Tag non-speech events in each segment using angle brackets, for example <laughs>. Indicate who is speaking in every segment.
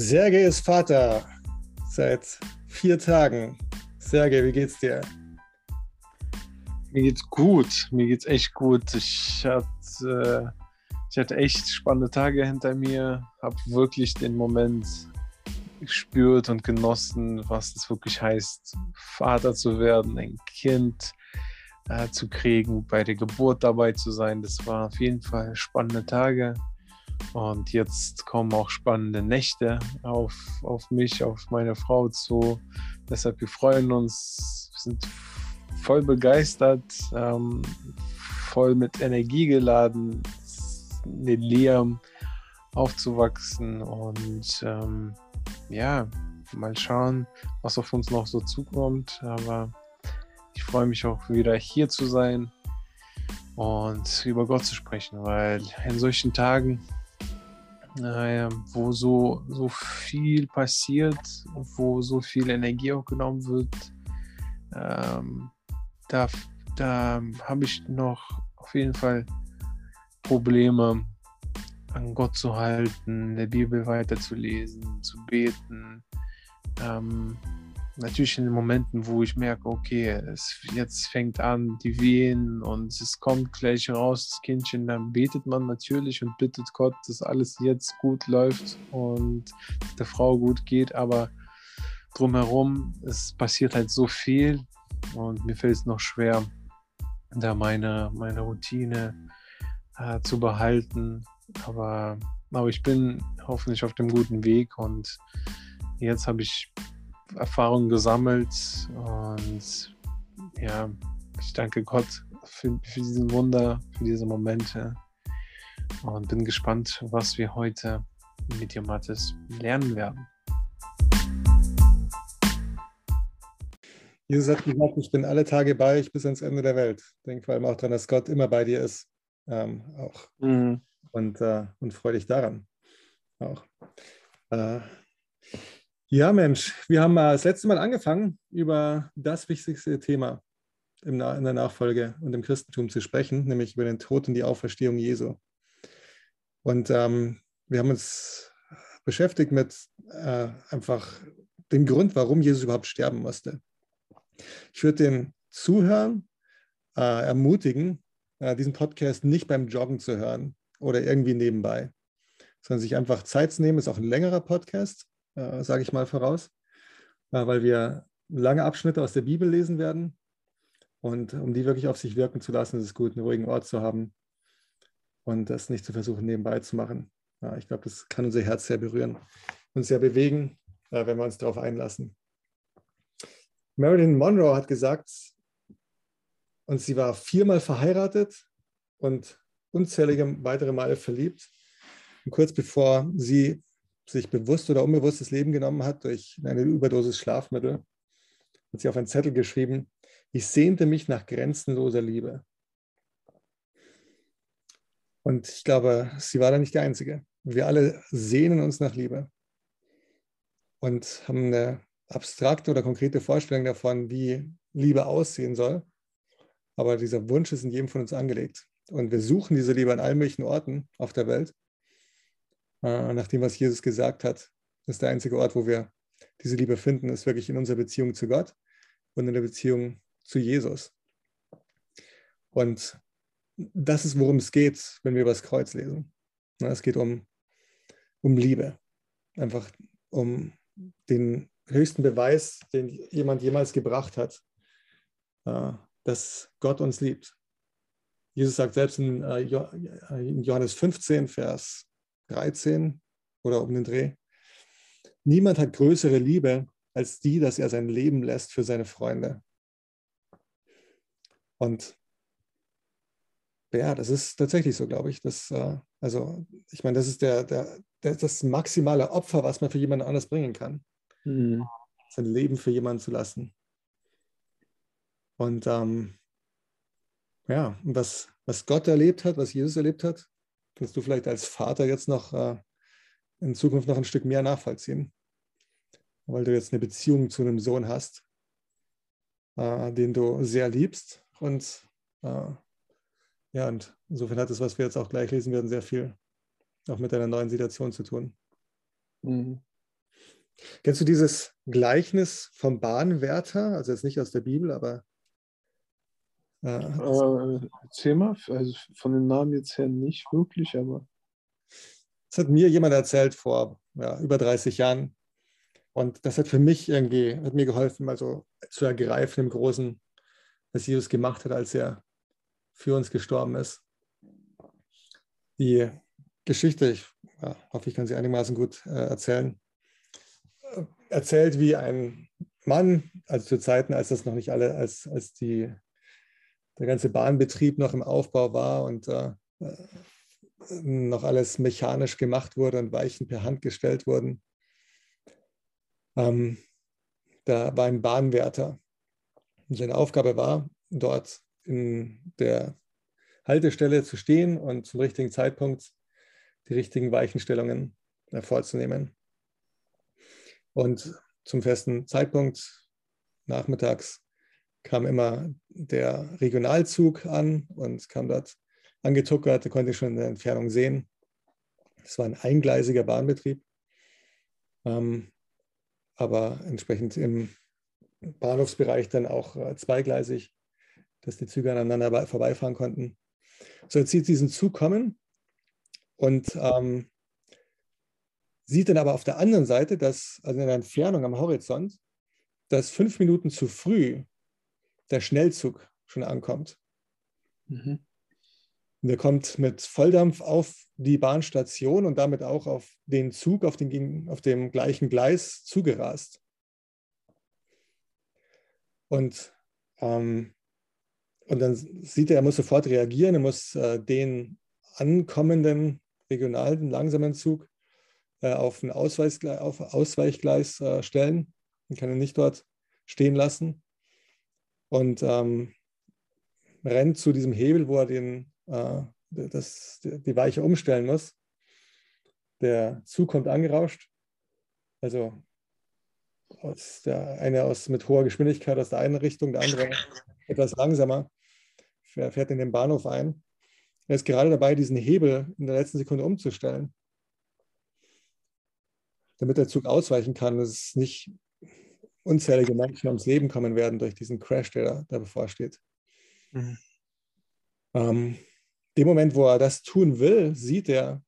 Speaker 1: Sergej ist Vater seit vier Tagen. Sergej, wie geht's dir?
Speaker 2: Mir geht's gut. Mir geht's echt gut. Ich hatte, ich hatte echt spannende Tage hinter mir. Habe wirklich den Moment gespürt und genossen, was es wirklich heißt, Vater zu werden, ein Kind äh, zu kriegen, bei der Geburt dabei zu sein. Das war auf jeden Fall spannende Tage. Und jetzt kommen auch spannende Nächte auf, auf mich, auf meine Frau zu. Deshalb, wir freuen uns, wir sind voll begeistert, ähm, voll mit Energie geladen, den Liam aufzuwachsen und ähm, ja, mal schauen, was auf uns noch so zukommt. Aber ich freue mich auch wieder hier zu sein und über Gott zu sprechen, weil in solchen Tagen äh, wo so, so viel passiert, wo so viel Energie auch genommen wird, ähm, da, da habe ich noch auf jeden Fall Probleme, an Gott zu halten, der Bibel weiterzulesen, zu beten. Ähm, natürlich in den Momenten, wo ich merke, okay, es jetzt fängt an, die Wehen und es kommt gleich raus, das Kindchen, dann betet man natürlich und bittet Gott, dass alles jetzt gut läuft und der Frau gut geht, aber drumherum, es passiert halt so viel und mir fällt es noch schwer, da meine, meine Routine äh, zu behalten, aber, aber ich bin hoffentlich auf dem guten Weg und jetzt habe ich Erfahrungen gesammelt und ja, ich danke Gott für, für diesen Wunder, für diese Momente und bin gespannt, was wir heute mit dir, Mathis, lernen werden.
Speaker 1: Jesus hat gesagt, ich bin alle Tage bei euch bis ans Ende der Welt. Denk vor allem auch daran, dass Gott immer bei dir ist. Ähm, auch. Mhm. Und, äh, und freue dich daran. Auch. Äh, ja, Mensch, wir haben das letzte Mal angefangen, über das wichtigste Thema in der Nachfolge und im Christentum zu sprechen, nämlich über den Tod und die Auferstehung Jesu. Und ähm, wir haben uns beschäftigt mit äh, einfach dem Grund, warum Jesus überhaupt sterben musste. Ich würde den Zuhörern äh, ermutigen, äh, diesen Podcast nicht beim Joggen zu hören oder irgendwie nebenbei, sondern sich einfach Zeit zu nehmen. Ist auch ein längerer Podcast äh, sage ich mal voraus, äh, weil wir lange Abschnitte aus der Bibel lesen werden. Und um die wirklich auf sich wirken zu lassen, ist es gut, einen ruhigen Ort zu haben und das nicht zu versuchen, nebenbei zu machen. Ich glaube, das kann unser Herz sehr berühren und sehr bewegen, äh, wenn wir uns darauf einlassen. Marilyn Monroe hat gesagt, und sie war viermal verheiratet und unzählige weitere Male verliebt. Und kurz bevor sie sich bewusst oder unbewusst das Leben genommen hat durch eine Überdosis Schlafmittel, hat sie auf einen Zettel geschrieben, ich sehnte mich nach grenzenloser Liebe. Und ich glaube, sie war da nicht die Einzige. Wir alle sehnen uns nach Liebe und haben eine abstrakte oder konkrete Vorstellung davon, wie Liebe aussehen soll. Aber dieser Wunsch ist in jedem von uns angelegt. Und wir suchen diese Liebe an allen möglichen Orten auf der Welt nach dem, was Jesus gesagt hat, ist der einzige Ort, wo wir diese Liebe finden, ist wirklich in unserer Beziehung zu Gott und in der Beziehung zu Jesus. Und das ist, worum es geht, wenn wir über das Kreuz lesen. Es geht um, um Liebe. Einfach um den höchsten Beweis, den jemand jemals gebracht hat, äh, dass Gott uns liebt. Jesus sagt selbst in äh, Johannes 15, Vers 13 oder um den Dreh. Niemand hat größere Liebe als die, dass er sein Leben lässt für seine Freunde. Und ja, das ist tatsächlich so, glaube ich. Das, äh, also, ich meine, das ist der, der, der, das maximale Opfer, was man für jemanden anders bringen kann. Mhm. Sein Leben für jemanden zu lassen. Und ähm, ja, was, was Gott erlebt hat, was Jesus erlebt hat, kannst du vielleicht als Vater jetzt noch äh, in Zukunft noch ein Stück mehr nachvollziehen, weil du jetzt eine Beziehung zu einem Sohn hast, äh, den du sehr liebst. Und äh, ja, und insofern hat es, was wir jetzt auch gleich lesen werden, sehr viel auch mit deiner neuen Situation zu tun.
Speaker 2: Mhm.
Speaker 1: Kennst du dieses Gleichnis vom Bahnwärter? Also jetzt nicht aus der Bibel, aber.
Speaker 2: Äh, äh, erzähl mal, also von den Namen jetzt her nicht wirklich, aber.
Speaker 1: Das hat mir jemand erzählt vor ja, über 30 Jahren. Und das hat für mich irgendwie, hat mir geholfen, mal so zu ergreifen im Großen, was Jesus gemacht hat, als er für uns gestorben ist. Die Geschichte, ich ja, hoffe, ich kann sie einigermaßen gut äh, erzählen, erzählt, wie ein Mann, also zu Zeiten, als das noch nicht alle, als, als die, der ganze Bahnbetrieb noch im Aufbau war und äh, noch alles mechanisch gemacht wurde und Weichen per Hand gestellt wurden. Ähm, da war ein Bahnwärter. Und seine Aufgabe war, dort in der Haltestelle zu stehen und zum richtigen Zeitpunkt die richtigen Weichenstellungen vorzunehmen. Und zum festen Zeitpunkt nachmittags kam immer der Regionalzug an und kam dort angetuckert, da konnte ich schon in der Entfernung sehen. Es war ein eingleisiger Bahnbetrieb, ähm, aber entsprechend im Bahnhofsbereich dann auch äh, zweigleisig, dass die Züge aneinander vorbeifahren konnten. So, jetzt sieht diesen Zug kommen und ähm, sieht dann aber auf der anderen Seite, dass, also in der Entfernung am Horizont, dass fünf Minuten zu früh der Schnellzug schon ankommt. Mhm. Der kommt mit Volldampf auf die Bahnstation und damit auch auf den Zug, auf, den, auf dem gleichen Gleis zugerast. Und, ähm, und dann sieht er, er muss sofort reagieren, er muss äh, den ankommenden regionalen langsamen Zug äh, auf ein Ausweichgleis, auf Ausweichgleis äh, stellen und kann ihn nicht dort stehen lassen. Und ähm, rennt zu diesem Hebel, wo er den, äh, das, die Weiche umstellen muss. Der Zug kommt angerauscht. Also aus der eine aus mit hoher Geschwindigkeit aus der einen Richtung, der andere <laughs> etwas langsamer. Er fährt in den Bahnhof ein. Er ist gerade dabei, diesen Hebel in der letzten Sekunde umzustellen damit der Zug ausweichen kann, dass es nicht unzählige Menschen ums Leben kommen werden durch diesen Crash, der da, bevorsteht. Mhm. Ähm, dem Moment, wo er das tun will, sieht er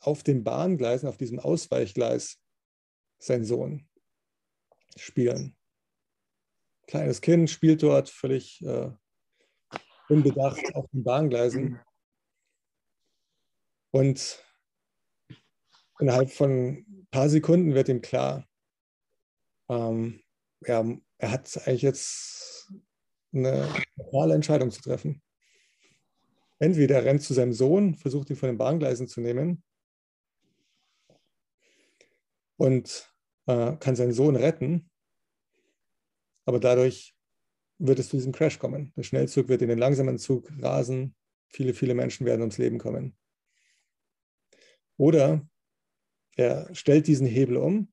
Speaker 1: auf den Bahngleisen, auf diesem Ausweichgleis, seinen Sohn spielen. Kleines Kind spielt dort völlig äh, unbedacht auf den Bahngleisen. Und innerhalb von paar Sekunden wird ihm klar, ähm, ja, er hat eigentlich jetzt eine normale Entscheidung zu treffen. Entweder er rennt zu seinem Sohn, versucht ihn von den Bahngleisen zu nehmen und äh, kann seinen Sohn retten, aber dadurch wird es zu diesem Crash kommen. Der Schnellzug wird in den langsamen Zug rasen, viele, viele Menschen werden ums Leben kommen. Oder er stellt diesen Hebel um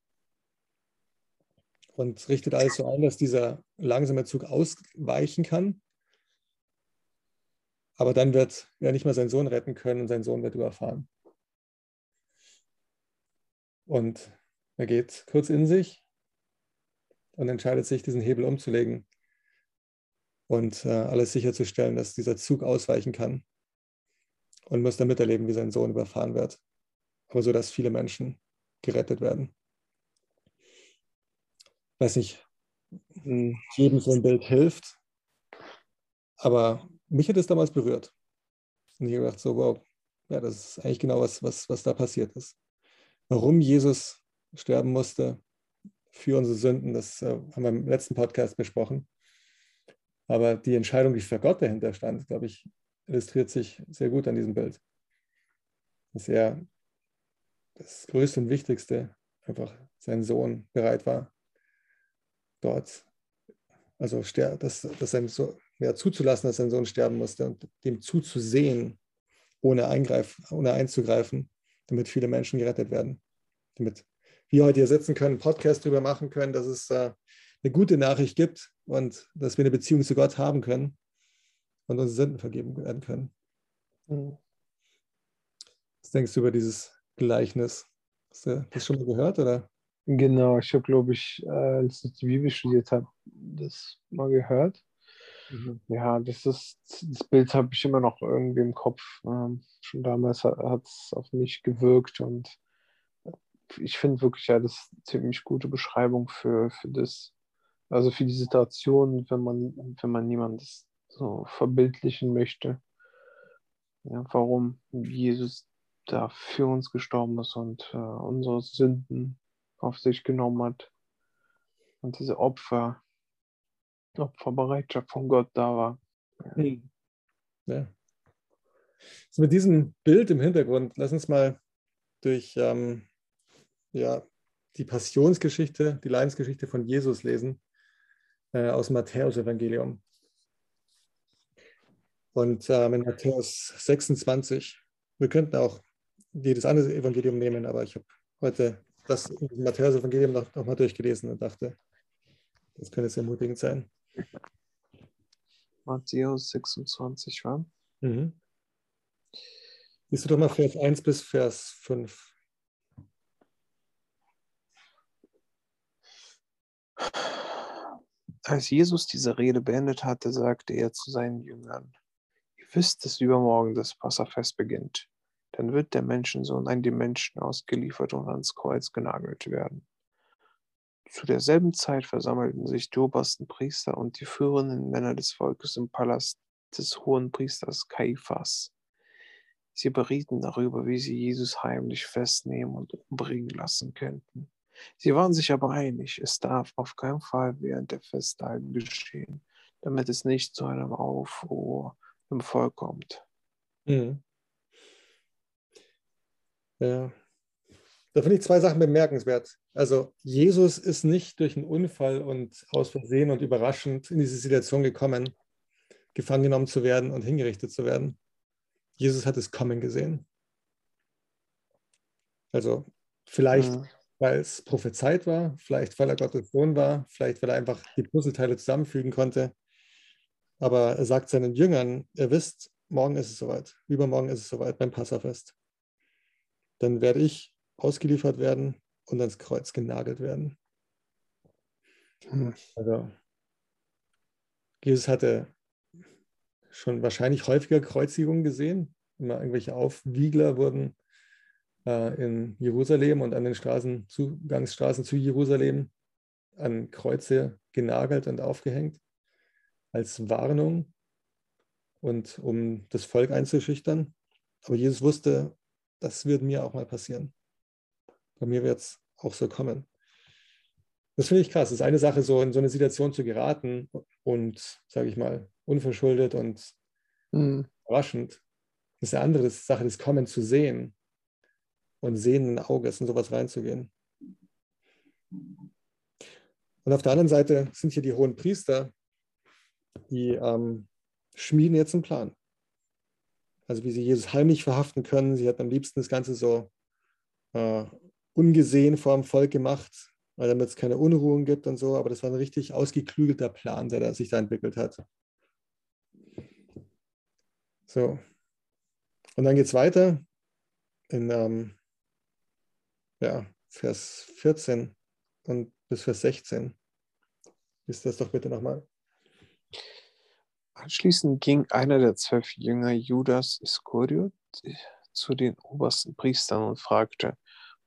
Speaker 1: und richtet alles so ein, dass dieser langsame Zug ausweichen kann. Aber dann wird er nicht mehr seinen Sohn retten können und sein Sohn wird überfahren. Und er geht kurz in sich und entscheidet sich, diesen Hebel umzulegen und äh, alles sicherzustellen, dass dieser Zug ausweichen kann und muss dann miterleben, wie sein Sohn überfahren wird aber so, dass viele Menschen gerettet werden. Weiß nicht, jedem so ein Bild hilft, aber mich hat es damals berührt. Und ich habe gedacht, so, wow, ja, das ist eigentlich genau was, was, was da passiert ist. Warum Jesus sterben musste für unsere Sünden, das äh, haben wir im letzten Podcast besprochen. Aber die Entscheidung, die für Gott dahinter stand, glaube ich, illustriert sich sehr gut an diesem Bild. Dass er das Größte und Wichtigste einfach sein Sohn bereit war, dort, also dass, dass sein Sohn, ja, zuzulassen, dass sein Sohn sterben musste und dem zuzusehen, ohne, eingreif, ohne einzugreifen, damit viele Menschen gerettet werden. Damit wir heute hier sitzen können, einen Podcast darüber machen können, dass es äh, eine gute Nachricht gibt und dass wir eine Beziehung zu Gott haben können und unsere Sünden vergeben werden können. Mhm. Was denkst du über dieses Gleichnis. Hast du das schon mal gehört oder
Speaker 2: Genau, ich habe, glaube ich, als ich die Bibel studiert habe, das mal gehört. Mhm. Ja, das ist, das Bild habe ich immer noch irgendwie im Kopf. Ähm, schon damals hat es auf mich gewirkt und ich finde wirklich, ja, das ist eine ziemlich gute Beschreibung für, für das, also für die Situation, wenn man, wenn man niemandes so verbildlichen möchte. Ja, warum Jesus da für uns gestorben ist und äh, unsere Sünden auf sich genommen hat. Und diese Opfer, Opferbereitschaft von Gott da war.
Speaker 1: Hm. Ja. So mit diesem Bild im Hintergrund, lass uns mal durch ähm, ja, die Passionsgeschichte, die Leidensgeschichte von Jesus lesen, äh, aus dem Matthäus-Evangelium. Und ähm, in Matthäus 26, wir könnten auch jedes andere Evangelium nehmen, aber ich habe heute das Matthäus-Evangelium noch, noch mal durchgelesen und dachte, das könnte sehr ermutigend sein.
Speaker 2: Matthäus 26, war? Mhm.
Speaker 1: Liest du doch mal Vers 1 bis Vers 5.
Speaker 2: Als Jesus diese Rede beendet hatte, sagte er zu seinen Jüngern, ihr wisst, dass übermorgen das Passafest beginnt. Dann wird der Menschensohn an die Menschen ausgeliefert und ans Kreuz genagelt werden. Zu derselben Zeit versammelten sich die obersten Priester und die führenden Männer des Volkes im Palast des hohen Priesters Kaiphas. Sie berieten darüber, wie sie Jesus heimlich festnehmen und umbringen lassen könnten. Sie waren sich aber einig, es darf auf keinen Fall während der Festtage geschehen, damit es nicht zu einem Aufruhr im Volk kommt. Mhm.
Speaker 1: Ja. Da finde ich zwei Sachen bemerkenswert. Also Jesus ist nicht durch einen Unfall und aus Versehen und überraschend in diese Situation gekommen, gefangen genommen zu werden und hingerichtet zu werden. Jesus hat es kommen gesehen. Also vielleicht ja weil es prophezeit war, vielleicht weil er Gottes Sohn war, vielleicht weil er einfach die Puzzleteile zusammenfügen konnte. Aber er sagt seinen Jüngern, ihr wisst, morgen ist es soweit, übermorgen ist es soweit beim Passafest. Dann werde ich ausgeliefert werden und ans Kreuz genagelt werden. Hm. Also Jesus hatte schon wahrscheinlich häufiger Kreuzigungen gesehen. Immer irgendwelche Aufwiegler wurden äh, in Jerusalem und an den Straßen, Zugangsstraßen zu Jerusalem an Kreuze genagelt und aufgehängt als Warnung und um das Volk einzuschüchtern. Aber Jesus wusste, das wird mir auch mal passieren. Bei mir wird es auch so kommen. Das finde ich krass. Es ist eine Sache, so in so eine Situation zu geraten und, sage ich mal, unverschuldet und mhm. überraschend. Das ist eine andere Sache, das Kommen zu sehen und sehenden Auges in sowas reinzugehen. Und auf der anderen Seite sind hier die hohen Priester, die ähm, schmieden jetzt einen Plan. Also wie sie Jesus heimlich verhaften können. Sie hat am liebsten das Ganze so äh, ungesehen vor dem Volk gemacht, damit es keine Unruhen gibt und so. Aber das war ein richtig ausgeklügelter Plan, der da sich da entwickelt hat. So. Und dann geht es weiter in ähm, ja, Vers 14 und bis Vers 16. Lies das doch bitte nochmal.
Speaker 2: Anschließend ging einer der zwölf Jünger Judas Iskariot zu den obersten Priestern und fragte,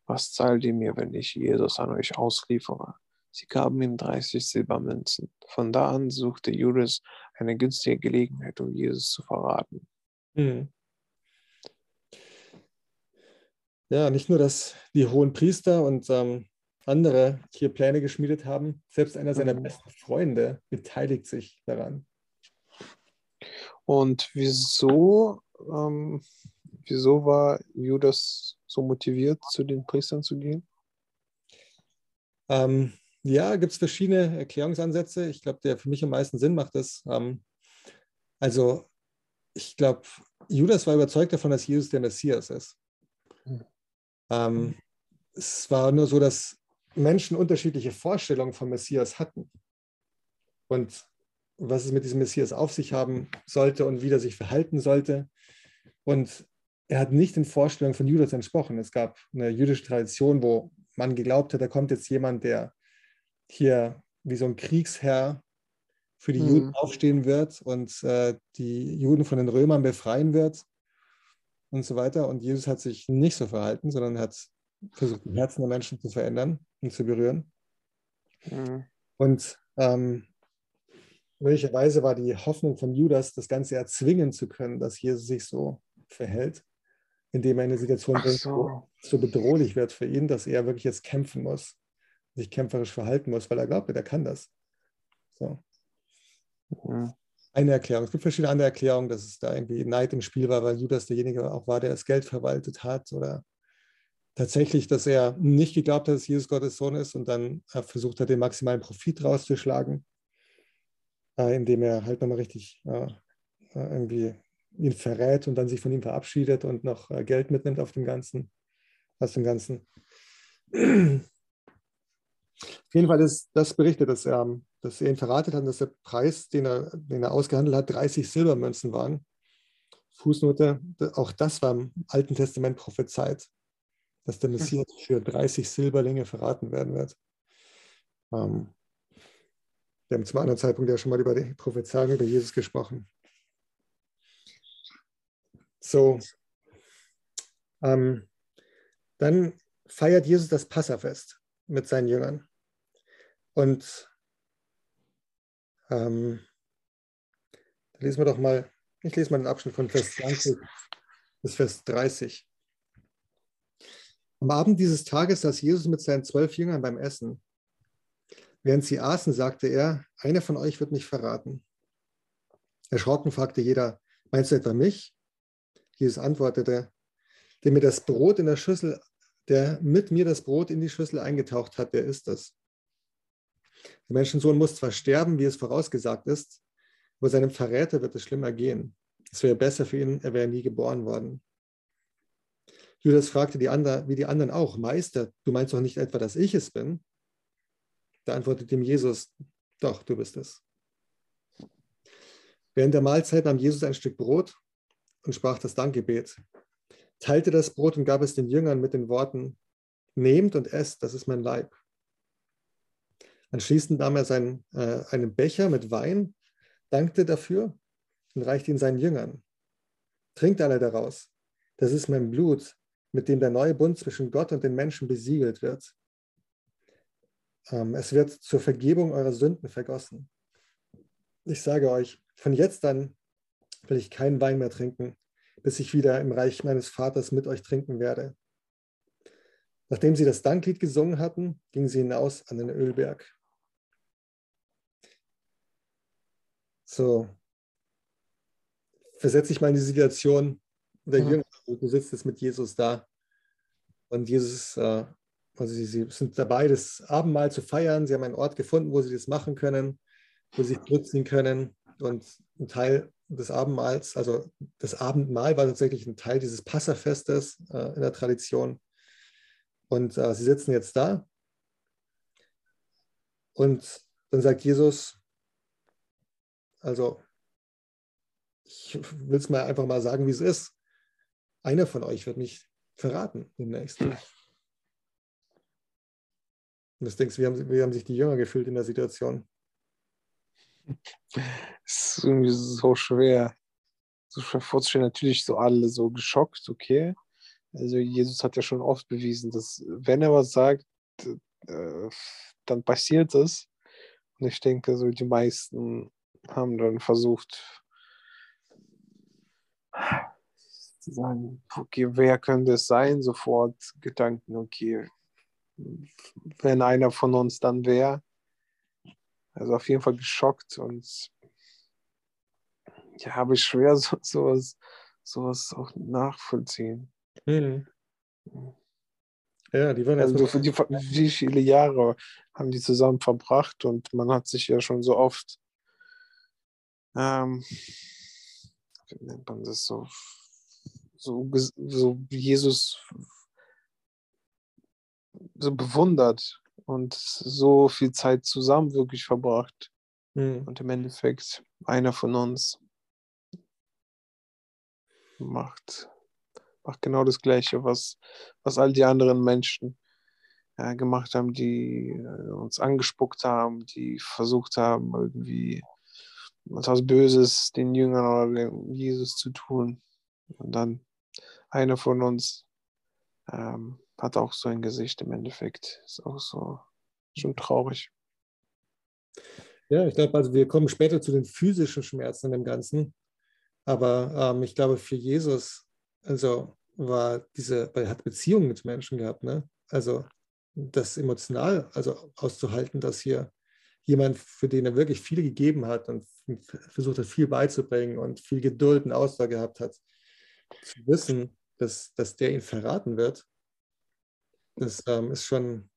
Speaker 2: was zahlt ihr mir, wenn ich Jesus an euch ausliefere? Sie gaben ihm 30 Silbermünzen. Von da an suchte Judas eine günstige Gelegenheit, um Jesus zu verraten. Mhm.
Speaker 1: Ja, nicht nur, dass die hohen Priester und ähm, andere hier Pläne geschmiedet haben, selbst einer seiner mhm. besten Freunde beteiligt sich daran.
Speaker 2: Und wieso, ähm, wieso war Judas so motiviert, zu den Priestern zu gehen?
Speaker 1: Ähm, ja, gibt es verschiedene Erklärungsansätze. Ich glaube, der für mich am meisten Sinn macht, ist, ähm, also ich glaube, Judas war überzeugt davon, dass Jesus der Messias ist. Mhm. Ähm, es war nur so, dass Menschen unterschiedliche Vorstellungen vom Messias hatten. Und was es mit diesem Messias auf sich haben sollte und wie er sich verhalten sollte. Und er hat nicht den Vorstellungen von Judas entsprochen. Es gab eine jüdische Tradition, wo man geglaubt hat, da kommt jetzt jemand, der hier wie so ein Kriegsherr für die mhm. Juden aufstehen wird und äh, die Juden von den Römern befreien wird und so weiter. Und Jesus hat sich nicht so verhalten, sondern hat versucht, die Herzen der Menschen zu verändern und zu berühren. Mhm. Und ähm, möglicherweise war die Hoffnung von Judas, das Ganze erzwingen zu können, dass Jesus sich so verhält, indem er in eine Situation bringt, so. so bedrohlich wird für ihn, dass er wirklich jetzt kämpfen muss, sich kämpferisch verhalten muss, weil er glaubt, er kann das. So. Mhm. Eine Erklärung. Es gibt verschiedene andere Erklärungen, dass es da irgendwie Neid im Spiel war, weil Judas derjenige auch war, der das Geld verwaltet hat oder tatsächlich, dass er nicht geglaubt hat, dass Jesus Gottes Sohn ist und dann versucht hat, den maximalen Profit rauszuschlagen, äh, indem er halt nochmal richtig äh, äh, irgendwie ihn verrät und dann sich von ihm verabschiedet und noch Geld mitnimmt auf dem Ganzen, aus dem Ganzen. Auf jeden Fall ist das berichtet, dass er, dass er ihn verratet hat, dass der Preis, den er, den er ausgehandelt hat, 30 Silbermünzen waren. Fußnote, auch das war im Alten Testament prophezeit, dass der Messias für 30 Silberlinge verraten werden wird. Ähm, wir haben zum anderen Zeitpunkt ja schon mal über die Prophezeiung über Jesus gesprochen. So, ähm, dann feiert Jesus das Passafest mit seinen Jüngern. Und ähm, lesen wir doch mal, ich lese mal den Abschnitt von Vers 20 bis Vers 30. Am Abend dieses Tages saß Jesus mit seinen zwölf Jüngern beim Essen. Während sie aßen, sagte er, einer von euch wird mich verraten. Erschrocken fragte jeder, meinst du etwa mich? Jesus antwortete, der mir das Brot in der Schüssel der mit mir das Brot in die Schüssel eingetaucht hat, der ist es. Der Menschensohn muss zwar sterben, wie es vorausgesagt ist, aber seinem Verräter wird es schlimmer gehen. Es wäre besser für ihn, er wäre nie geboren worden. Judas fragte die anderen, wie die anderen auch, Meister, du meinst doch nicht etwa, dass ich es bin? Da antwortete ihm Jesus, doch, du bist es. Während der Mahlzeit nahm Jesus ein Stück Brot und sprach das Dankgebet teilte das Brot und gab es den Jüngern mit den Worten, nehmt und esst, das ist mein Leib. Anschließend nahm er seinen, äh, einen Becher mit Wein, dankte dafür und reichte ihn seinen Jüngern. Trinkt alle daraus. Das ist mein Blut, mit dem der neue Bund zwischen Gott und den Menschen besiegelt wird. Ähm, es wird zur Vergebung eurer Sünden vergossen. Ich sage euch, von jetzt an will ich keinen Wein mehr trinken, bis ich wieder im Reich meines Vaters mit euch trinken werde. Nachdem sie das Danklied gesungen hatten, gingen sie hinaus an den Ölberg. So, versetze ich mal in die Situation der mhm. Jünger. Du sitzt jetzt mit Jesus da und Jesus, äh, also sie, sie, sind dabei, das Abendmahl zu feiern. Sie haben einen Ort gefunden, wo sie das machen können, wo sie sich zurückziehen können. Und ein Teil des Abendmahls, also das Abendmahl war tatsächlich ein Teil dieses Passafestes äh, in der Tradition. Und äh, sie sitzen jetzt da. Und dann sagt Jesus, also ich will es mal einfach mal sagen, wie es ist. Einer von euch wird mich verraten demnächst. Und das denkst wie haben, wie haben sich die Jünger gefühlt in der Situation? <laughs>
Speaker 2: Es ist irgendwie so schwer, so schwer vorzustellen. Natürlich so alle so geschockt, okay. Also Jesus hat ja schon oft bewiesen, dass wenn er was sagt, äh, dann passiert es. Und ich denke, so die meisten haben dann versucht zu sagen, okay, wer könnte es sein? Sofort Gedanken, okay, wenn einer von uns dann wäre. Also auf jeden Fall geschockt und ja, habe ich schwer so, sowas, sowas auch nachvollziehen. Mhm.
Speaker 1: Ja, die waren
Speaker 2: also die, wie viele Jahre haben die zusammen verbracht und man hat sich ja schon so oft, ähm, wie nennt man das so, so, so Jesus so bewundert und so viel Zeit zusammen wirklich verbracht. Mhm. Und im Endeffekt einer von uns macht, macht genau das Gleiche, was, was all die anderen Menschen ja, gemacht haben, die äh, uns angespuckt haben, die versucht haben, irgendwie etwas Böses den Jüngern oder Jesus zu tun. Und dann einer von uns ähm, hat auch so ein Gesicht im Endeffekt. Ist auch so schon traurig.
Speaker 1: Ja, ich glaube, also wir kommen später zu den physischen Schmerzen im Ganzen. Aber ähm, ich glaube, für Jesus, also war diese, weil er hat Beziehungen mit Menschen gehabt, ne? Also das emotional, also auszuhalten, dass hier jemand, für den er wirklich viel gegeben hat und versucht hat, viel beizubringen und viel Geduld und Ausdauer gehabt hat, zu wissen, dass, dass der ihn verraten wird, das ähm, ist schon,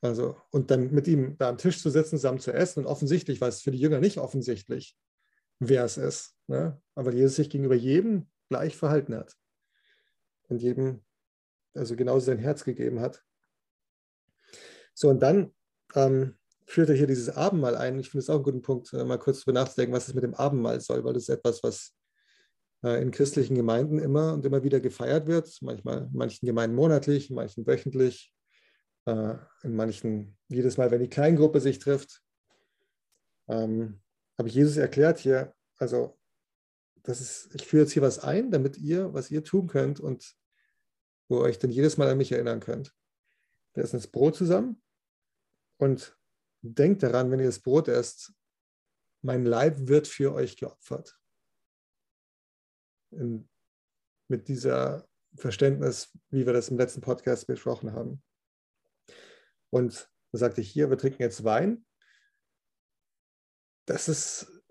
Speaker 1: also, und dann mit ihm da am Tisch zu sitzen, zusammen zu essen, und offensichtlich war es für die Jünger nicht offensichtlich, wer es ist, ne? aber Jesus sich gegenüber jedem gleich verhalten hat und jedem also genauso sein Herz gegeben hat. So, und dann ähm, führt er hier dieses Abendmahl ein. Ich finde es auch einen guten Punkt, äh, mal kurz darüber nachzudenken, was es mit dem Abendmahl soll, weil das ist etwas, was in christlichen Gemeinden immer und immer wieder gefeiert wird. Manchmal in manchen Gemeinden monatlich, in manchen wöchentlich, äh, in manchen jedes Mal, wenn die Kleingruppe sich trifft. Ähm, habe ich Jesus erklärt hier, also das ist, ich führe jetzt hier was ein, damit ihr, was ihr tun könnt und wo ihr euch dann jedes Mal an mich erinnern könnt. Wir essen das Brot zusammen und denkt daran, wenn ihr das Brot esst, mein Leib wird für euch geopfert. In, mit dieser Verständnis, wie wir das im letzten Podcast besprochen haben. Und da sagte ich hier, wir trinken jetzt Wein. Das ist,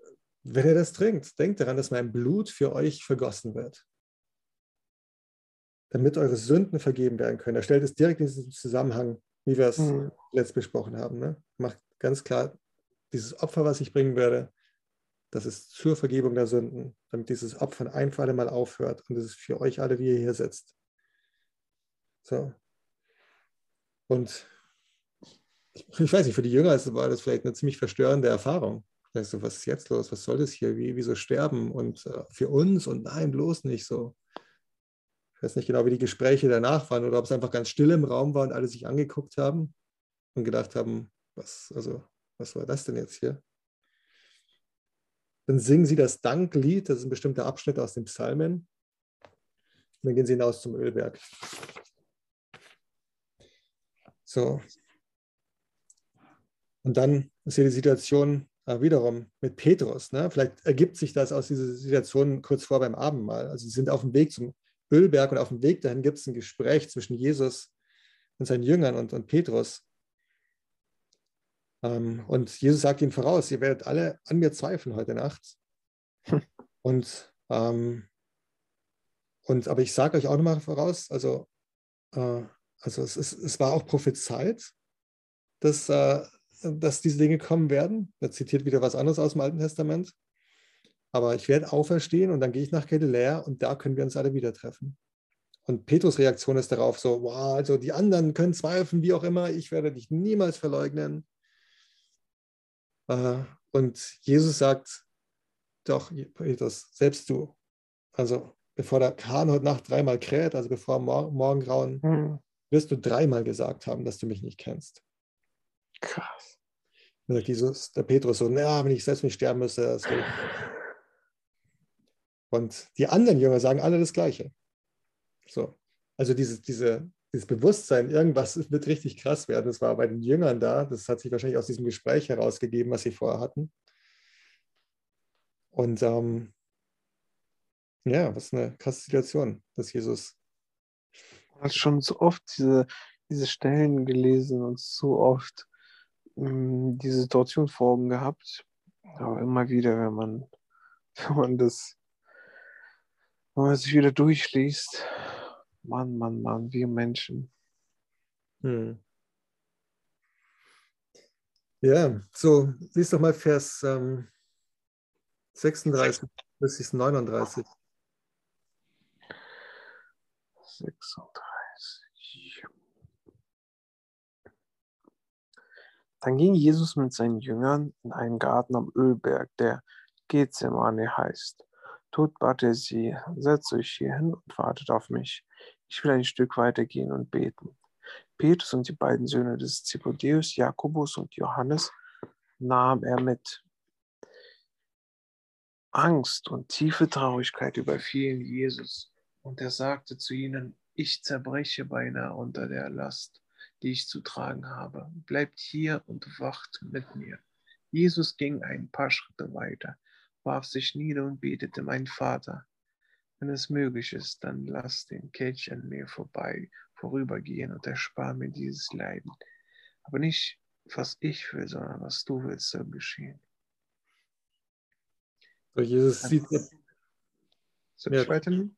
Speaker 1: wenn ihr das trinkt, denkt daran, dass mein Blut für euch vergossen wird. Damit eure Sünden vergeben werden können. Er stellt es direkt in diesen Zusammenhang wie wir es mhm. letzt besprochen haben. Ne? Macht ganz klar, dieses Opfer, was ich bringen werde, das ist zur Vergebung der Sünden, damit dieses Opfer ein für alle Mal aufhört. Und das ist für euch alle, wie ihr hier sitzt. So. Und ich weiß nicht, für die Jünger war das vielleicht eine ziemlich verstörende Erfahrung. Denkst du, was ist jetzt los? Was soll das hier? Wie, wieso sterben? Und äh, für uns und nein, bloß nicht so. Ich weiß nicht genau, wie die Gespräche danach waren oder ob es einfach ganz still im Raum war und alle sich angeguckt haben und gedacht haben, was, also, was war das denn jetzt hier? Dann singen sie das Danklied, das ist ein bestimmter Abschnitt aus den Psalmen. Und dann gehen sie hinaus zum Ölberg. So. Und dann ist hier die Situation äh, wiederum mit Petrus. Ne? Vielleicht ergibt sich das aus dieser Situation kurz vor beim Abendmahl. Also sie sind auf dem Weg zum Ölberg und auf dem Weg dahin gibt es ein Gespräch zwischen Jesus und seinen Jüngern und, und Petrus. Ähm, und Jesus sagt ihnen voraus, ihr werdet alle an mir zweifeln heute Nacht. Und, ähm, und aber ich sage euch auch nochmal voraus, also, äh, also es, ist, es war auch prophezeit, dass, äh, dass diese Dinge kommen werden. Er zitiert wieder was anderes aus dem Alten Testament. Aber ich werde auferstehen und dann gehe ich nach Galiläa und da können wir uns alle wieder treffen. Und Petrus Reaktion ist darauf so, wow, also die anderen können zweifeln, wie auch immer, ich werde dich niemals verleugnen. Äh, und Jesus sagt, doch, Petrus, selbst du, also bevor der Kahn heute Nacht dreimal kräht, also bevor Mor Morgengrauen, mhm. wirst du dreimal gesagt haben, dass du mich nicht kennst. Krass. Und sagt Jesus, der Petrus so, naja, wenn ich selbst nicht sterben müsste, das geht. Und die anderen Jünger sagen alle das Gleiche. So. Also dieses, diese, dieses Bewusstsein, irgendwas wird richtig krass werden, das war bei den Jüngern da. Das hat sich wahrscheinlich aus diesem Gespräch herausgegeben, was sie vorher hatten. Und ähm, ja, was eine krasse Situation, dass Jesus.
Speaker 2: Du hast schon so oft diese, diese Stellen gelesen und so oft mh, mm, diese Situation vor Augen gehabt. Aber immer wieder, wenn man, <laughs> wenn man das wenn man sich wieder durchliest, Mann, Mann, Mann, wir Menschen. Hm.
Speaker 1: Ja, so, lies doch mal Vers ähm, 36 bis 39.
Speaker 2: 36. Dann ging Jesus mit seinen Jüngern in einen Garten am Ölberg, der Gethsemane heißt. Tut bat sie, setzt euch hier hin und wartet auf mich. Ich will ein Stück weiter gehen und beten. Petrus und die beiden Söhne des Zebedeus, Jakobus und Johannes, nahm er mit. Angst und tiefe Traurigkeit überfielen Jesus, und er sagte zu ihnen, ich zerbreche beinahe unter der Last, die ich zu tragen habe. Bleibt hier und wacht mit mir. Jesus ging ein paar Schritte weiter, warf sich nieder und betete, mein Vater, wenn es möglich ist, dann lass den Kelch an mir vorbei vorübergehen und erspar mir dieses Leiden. Aber nicht, was ich will, sondern was du willst, soll geschehen.
Speaker 1: So, Jesus sieht.
Speaker 2: Soll ich ja. weiternehmen?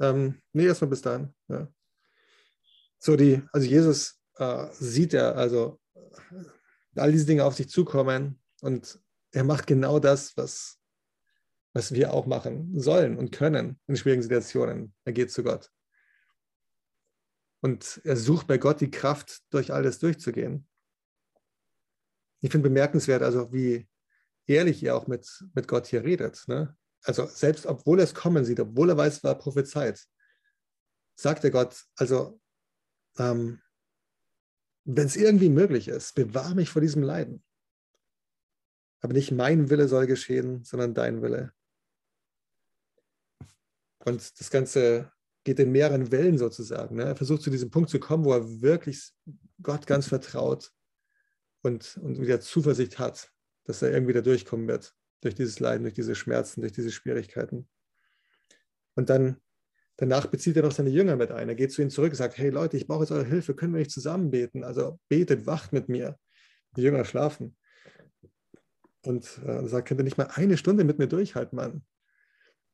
Speaker 1: Ähm, nee, erstmal bis dahin. Ja. So, die, also Jesus äh, sieht ja, also all diese Dinge auf sich zukommen und er macht genau das, was, was wir auch machen sollen und können in schwierigen Situationen. Er geht zu Gott. Und er sucht bei Gott die Kraft, durch alles durchzugehen. Ich finde bemerkenswert, also wie ehrlich ihr auch mit, mit Gott hier redet. Ne? Also selbst obwohl er es kommen sieht, obwohl er weiß, war prophezeit, sagt er Gott, also ähm, wenn es irgendwie möglich ist, bewahre mich vor diesem Leiden. Aber nicht mein Wille soll geschehen, sondern dein Wille. Und das Ganze geht in mehreren Wellen sozusagen. Ne? Er versucht zu diesem Punkt zu kommen, wo er wirklich Gott ganz vertraut und, und wieder Zuversicht hat, dass er irgendwie da durchkommen wird, durch dieses Leiden, durch diese Schmerzen, durch diese Schwierigkeiten. Und dann danach bezieht er noch seine Jünger mit ein. Er geht zu ihnen zurück und sagt, hey Leute, ich brauche jetzt eure Hilfe, können wir nicht zusammen beten? Also betet, wacht mit mir. Die Jünger schlafen. Und äh, sagt, könnt ihr nicht mal eine Stunde mit mir durchhalten, Mann?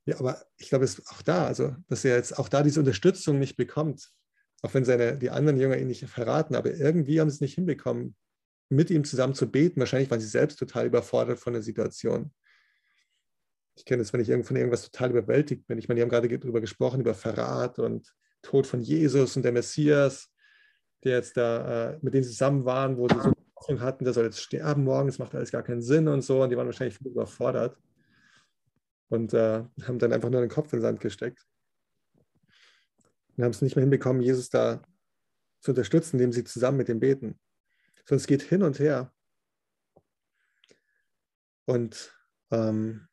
Speaker 1: Ja, aber ich glaube, es ist auch da, also dass er jetzt auch da diese Unterstützung nicht bekommt, auch wenn seine, die anderen Jünger ihn nicht verraten, aber irgendwie haben sie es nicht hinbekommen, mit ihm zusammen zu beten. Wahrscheinlich waren sie selbst total überfordert von der Situation. Ich kenne das, wenn ich von irgendwas total überwältigt bin. Ich meine, die haben gerade darüber gesprochen, über Verrat und Tod von Jesus und der Messias, der jetzt da äh, mit denen zusammen waren, wo sie so hatten, der soll jetzt sterben morgen, das macht alles gar keinen Sinn und so. Und die waren wahrscheinlich überfordert und äh, haben dann einfach nur den Kopf in den Sand gesteckt. Und haben es nicht mehr hinbekommen, Jesus da zu unterstützen, indem sie zusammen mit ihm beten. Sondern es geht hin und her. Und, ähm,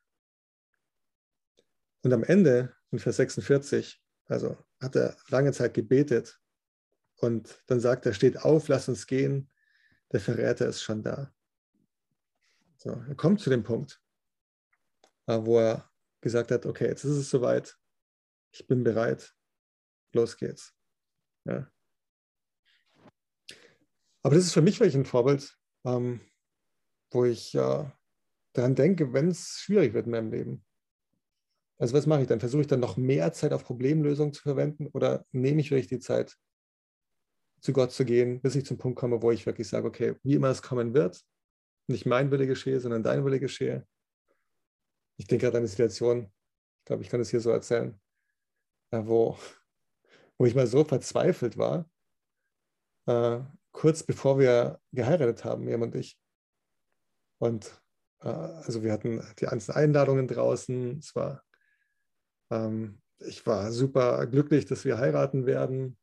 Speaker 1: und am Ende, in Vers 46, also hat er lange Zeit gebetet und dann sagt er, steht auf, lass uns gehen, der Verräter ist schon da. So, er kommt zu dem Punkt, äh, wo er gesagt hat, okay, jetzt ist es soweit, ich bin bereit, los geht's. Ja. Aber das ist für mich wirklich ein Vorbild, ähm, wo ich äh, daran denke, wenn es schwierig wird in meinem Leben. Also was mache ich dann? Versuche ich dann noch mehr Zeit auf Problemlösungen zu verwenden oder nehme ich wirklich die Zeit, zu Gott zu gehen, bis ich zum Punkt komme, wo ich wirklich sage, okay, wie immer es kommen wird, nicht mein Wille geschehe, sondern dein Wille geschehe ich denke gerade an eine Situation, ich glaube, ich kann es hier so erzählen, wo, wo ich mal so verzweifelt war, äh, kurz bevor wir geheiratet haben, Miriam und ich. Und äh, also wir hatten die ganzen Einladungen draußen. Es war, ähm, ich war super glücklich, dass wir heiraten werden.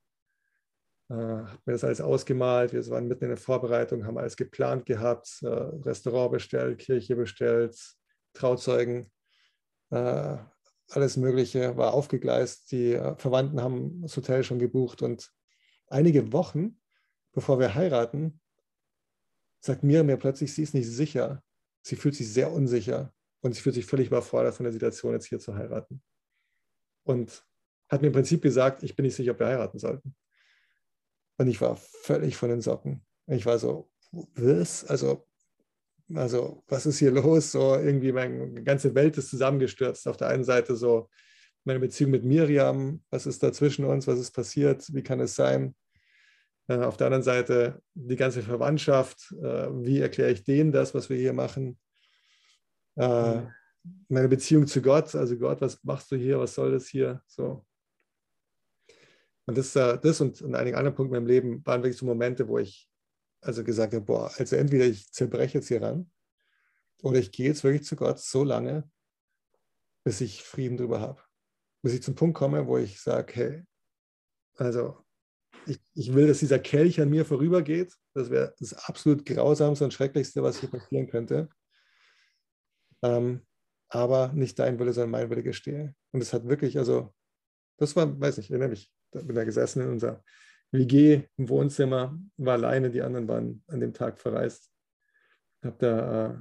Speaker 1: Äh, habe mir das alles ausgemalt. Wir waren mitten in der Vorbereitung, haben alles geplant gehabt, äh, Restaurant bestellt, Kirche bestellt, Trauzeugen, äh, alles Mögliche war aufgegleist. Die äh, Verwandten haben das Hotel schon gebucht und einige Wochen bevor wir heiraten, sagt Miriam mir plötzlich, sie ist nicht sicher. Sie fühlt sich sehr unsicher und sie fühlt sich völlig überfordert von der Situation, jetzt hier zu heiraten. Und hat mir im Prinzip gesagt, ich bin nicht sicher, ob wir heiraten sollten. Und ich war völlig von den Socken. Ich war so, was? Also also was ist hier los? So irgendwie meine ganze Welt ist zusammengestürzt. Auf der einen Seite so meine Beziehung mit Miriam, was ist da zwischen uns, was ist passiert, wie kann es sein? Äh, auf der anderen Seite die ganze Verwandtschaft, äh, wie erkläre ich denen das, was wir hier machen? Äh, meine Beziehung zu Gott, also Gott, was machst du hier, was soll das hier? So. Und das, das und an einigen anderen Punkten in meinem Leben waren wirklich so Momente, wo ich also gesagt habe, boah, also entweder ich zerbreche jetzt hier ran oder ich gehe jetzt wirklich zu Gott so lange, bis ich Frieden drüber habe. Bis ich zum Punkt komme, wo ich sage, hey, also ich, ich will, dass dieser Kelch an mir vorübergeht. Das wäre das absolut grausamste und schrecklichste, was hier passieren könnte. Ähm, aber nicht dein Wille, sondern mein Wille gestehe. Und es hat wirklich, also, das war, weiß nicht, erinnere mich, da bin da gesessen in unser WG im Wohnzimmer, war alleine, die anderen waren an dem Tag verreist. Habe da äh,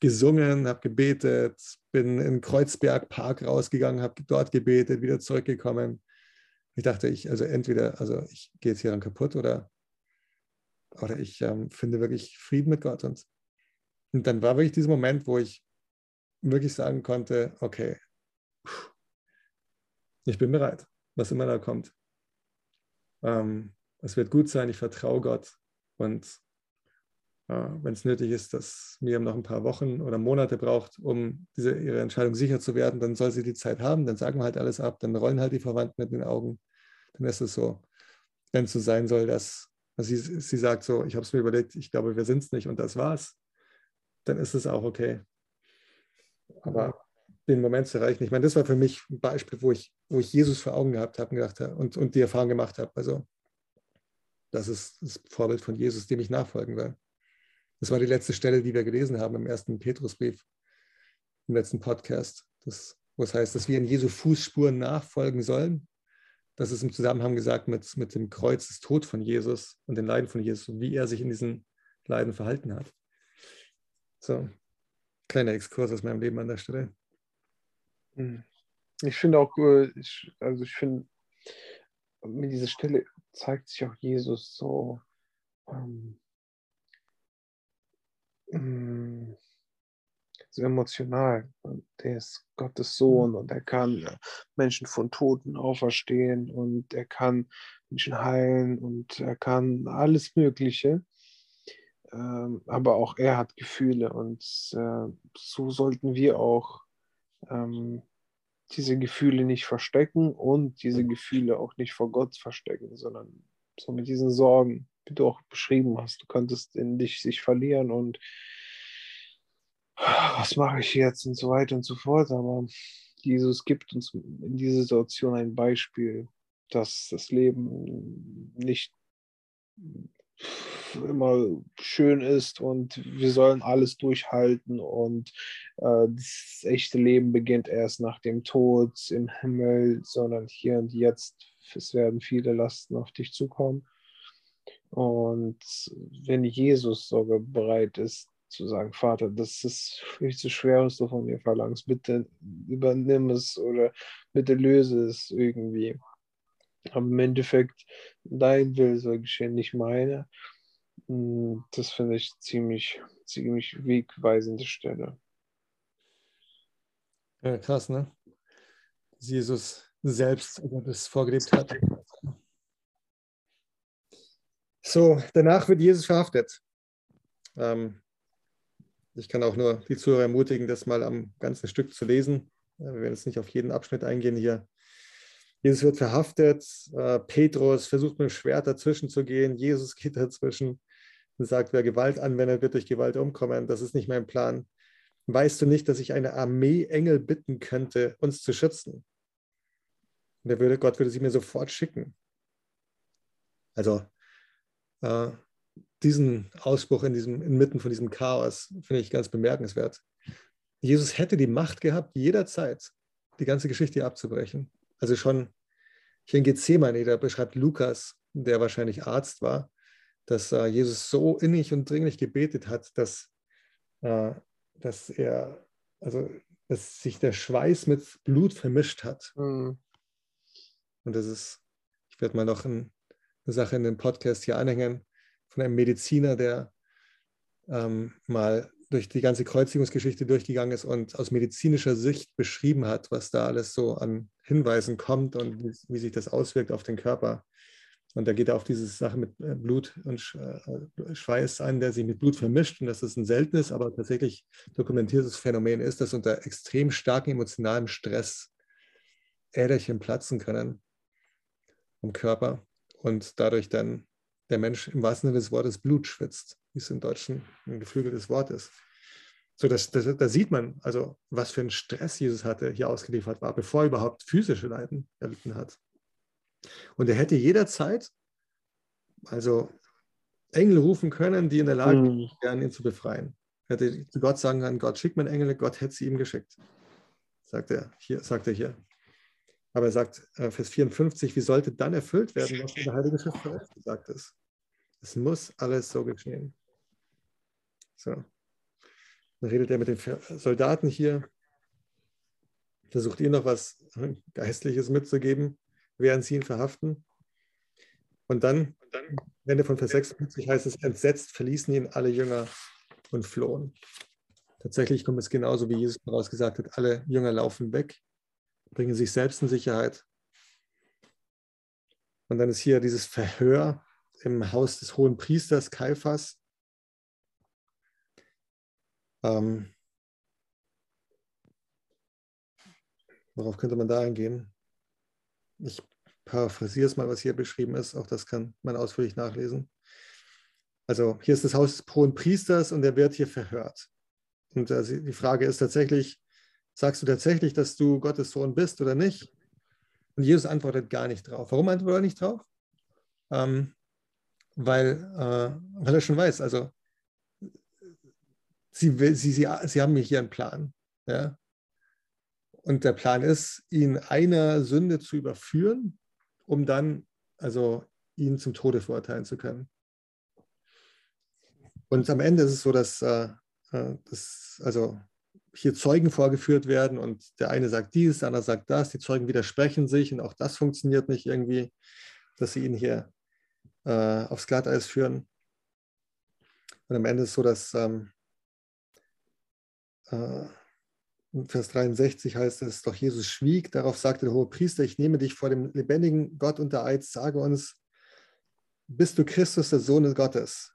Speaker 1: gesungen, habe gebetet, bin in Kreuzberg Park rausgegangen, habe dort gebetet, wieder zurückgekommen. Ich dachte, ich, also entweder, also ich gehe jetzt hier dann kaputt oder, oder ich ähm, finde wirklich Frieden mit Gott. Und, und dann war wirklich dieser Moment, wo ich wirklich sagen konnte, okay, ich bin bereit, was immer da kommt. Ähm, es wird gut sein, ich vertraue Gott. Und äh, wenn es nötig ist, dass Miriam noch ein paar Wochen oder Monate braucht, um diese, ihre Entscheidung sicher zu werden, dann soll sie die Zeit haben, dann sagen wir halt alles ab, dann rollen halt die Verwandten mit den Augen. Dann ist es so. Wenn es so sein soll, dass also sie, sie sagt so, ich habe es mir überlegt, ich glaube, wir sind es nicht und das war's, dann ist es auch okay. Aber den Moment zu erreichen, ich meine, das war für mich ein Beispiel, wo ich, wo ich Jesus vor Augen gehabt habe und, gedacht, und, und die Erfahrung gemacht habe. Also, das ist das Vorbild von Jesus, dem ich nachfolgen will. Das war die letzte Stelle, die wir gelesen haben im ersten Petrusbrief, im letzten Podcast, das, wo es heißt, dass wir in Jesu Fußspuren nachfolgen sollen. Das ist im Zusammenhang gesagt mit, mit dem Kreuz des Tod von Jesus und den Leiden von Jesus und wie er sich in diesen Leiden verhalten hat. So, kleiner Exkurs aus meinem Leben an der Stelle.
Speaker 2: Hm. Ich finde auch, äh, ich, also ich finde, mit dieser Stelle zeigt sich auch Jesus so ähm, hm, so emotional. Der ist Gottes Sohn und er kann äh, Menschen von Toten auferstehen und er kann Menschen heilen und er kann alles Mögliche. Ähm, aber auch er hat Gefühle und äh, so sollten wir auch ähm, diese Gefühle nicht verstecken und diese Gefühle auch nicht vor Gott verstecken, sondern so mit diesen Sorgen, wie du auch beschrieben hast, du könntest in dich sich verlieren und was mache ich jetzt? und so weiter und so fort, aber Jesus gibt uns in dieser Situation ein Beispiel, dass das Leben nicht immer schön ist und wir sollen alles durchhalten und äh, das echte Leben beginnt erst nach dem Tod im Himmel, sondern hier und jetzt. Es werden viele Lasten auf dich zukommen. Und wenn Jesus sogar bereit ist zu sagen, Vater, das ist viel zu schwer, was du von mir verlangst, bitte übernimm es oder bitte löse es irgendwie. Aber im Endeffekt, dein Will soll geschehen, nicht meine. Hm, das finde ich ziemlich, ziemlich wegweisende Stelle.
Speaker 1: Ja, krass, ne? Dass Jesus selbst das vorgelebt hat. So, danach wird Jesus verhaftet. Ähm, ich kann auch nur die Zuhörer ermutigen, das mal am ganzen Stück zu lesen. Wir werden jetzt nicht auf jeden Abschnitt eingehen hier. Jesus wird verhaftet. Äh, Petrus versucht mit dem Schwert dazwischen zu gehen. Jesus geht dazwischen und sagt, wer Gewalt anwendet, wird durch Gewalt umkommen. Das ist nicht mein Plan. Weißt du nicht, dass ich eine Armee Engel bitten könnte, uns zu schützen? Und der würde, Gott würde sie mir sofort schicken. Also äh, diesen Ausspruch in diesem, inmitten von diesem Chaos finde ich ganz bemerkenswert. Jesus hätte die Macht gehabt, jederzeit die ganze Geschichte abzubrechen. Also schon hier in Gethsemane, da beschreibt Lukas, der wahrscheinlich Arzt war, dass äh, Jesus so innig und dringlich gebetet hat, dass, äh, dass er, also dass sich der Schweiß mit Blut vermischt hat. Mhm. Und das ist, ich werde mal noch ein, eine Sache in den Podcast hier anhängen von einem Mediziner, der ähm, mal durch die ganze Kreuzigungsgeschichte durchgegangen ist und aus medizinischer Sicht beschrieben hat, was da alles so an Hinweisen kommt und wie, sich das auswirkt auf den Körper. Und da geht er auf diese Sache mit äh, Blut und äh, Schweiß ein, der sich mit Blut vermischt und dass das ein seltenes, aber tatsächlich dokumentiertes Phänomen ist, dass unter extrem starkem emotionalem Stress Äderchen platzen können im Körper und dadurch dann der Mensch im wahrsten Sinne des Wortes Blut schwitzt wie es im Deutschen ein geflügeltes Wort ist. So, das, das, da sieht man, also was für ein Stress Jesus hatte, hier ausgeliefert war, bevor er überhaupt physische Leiden erlitten hat. Und er hätte jederzeit also Engel rufen können, die in der Lage mhm. wären, ihn zu befreien. Er hätte zu Gott sagen können, Gott schickt mir Engel, Gott hätte sie ihm geschickt. Sagt er hier, sagt er hier. Aber er sagt, äh, Vers 54, wie sollte dann erfüllt werden, was in der Heilige Schrift gesagt ist? Es muss alles so geschehen. So. Dann redet er mit den Soldaten hier, versucht ihnen noch was Geistliches mitzugeben, während sie ihn verhaften. Und dann, Ende von Vers 56 heißt es, entsetzt verließen ihn alle Jünger und flohen. Tatsächlich kommt es genauso, wie Jesus vorausgesagt hat, alle Jünger laufen weg, bringen sich selbst in Sicherheit. Und dann ist hier dieses Verhör im Haus des hohen Priesters Kaiphas. Ähm, worauf könnte man da eingehen? Ich paraphrasiere es mal, was hier beschrieben ist. Auch das kann man ausführlich nachlesen. Also hier ist das Haus des hohen Priesters und der wird hier verhört. Und also die Frage ist tatsächlich, sagst du tatsächlich, dass du Gottes Sohn bist oder nicht? Und Jesus antwortet gar nicht drauf. Warum antwortet er nicht drauf? Ähm, weil, äh, weil er schon weiß, also sie, sie, sie, sie haben hier einen Plan. Ja? Und der Plan ist, ihn einer Sünde zu überführen, um dann also ihn zum Tode verurteilen zu können. Und am Ende ist es so, dass, äh, äh, dass also hier Zeugen vorgeführt werden und der eine sagt dies, der andere sagt das, die Zeugen widersprechen sich und auch das funktioniert nicht irgendwie, dass sie ihn hier äh, aufs Glatteis führen. Und am Ende ist es so, dass ähm, äh, Vers 63 heißt es, doch Jesus schwieg, darauf sagte der hohe Priester, ich nehme dich vor dem lebendigen Gott unter Eid, sage uns, bist du Christus, der Sohn Gottes?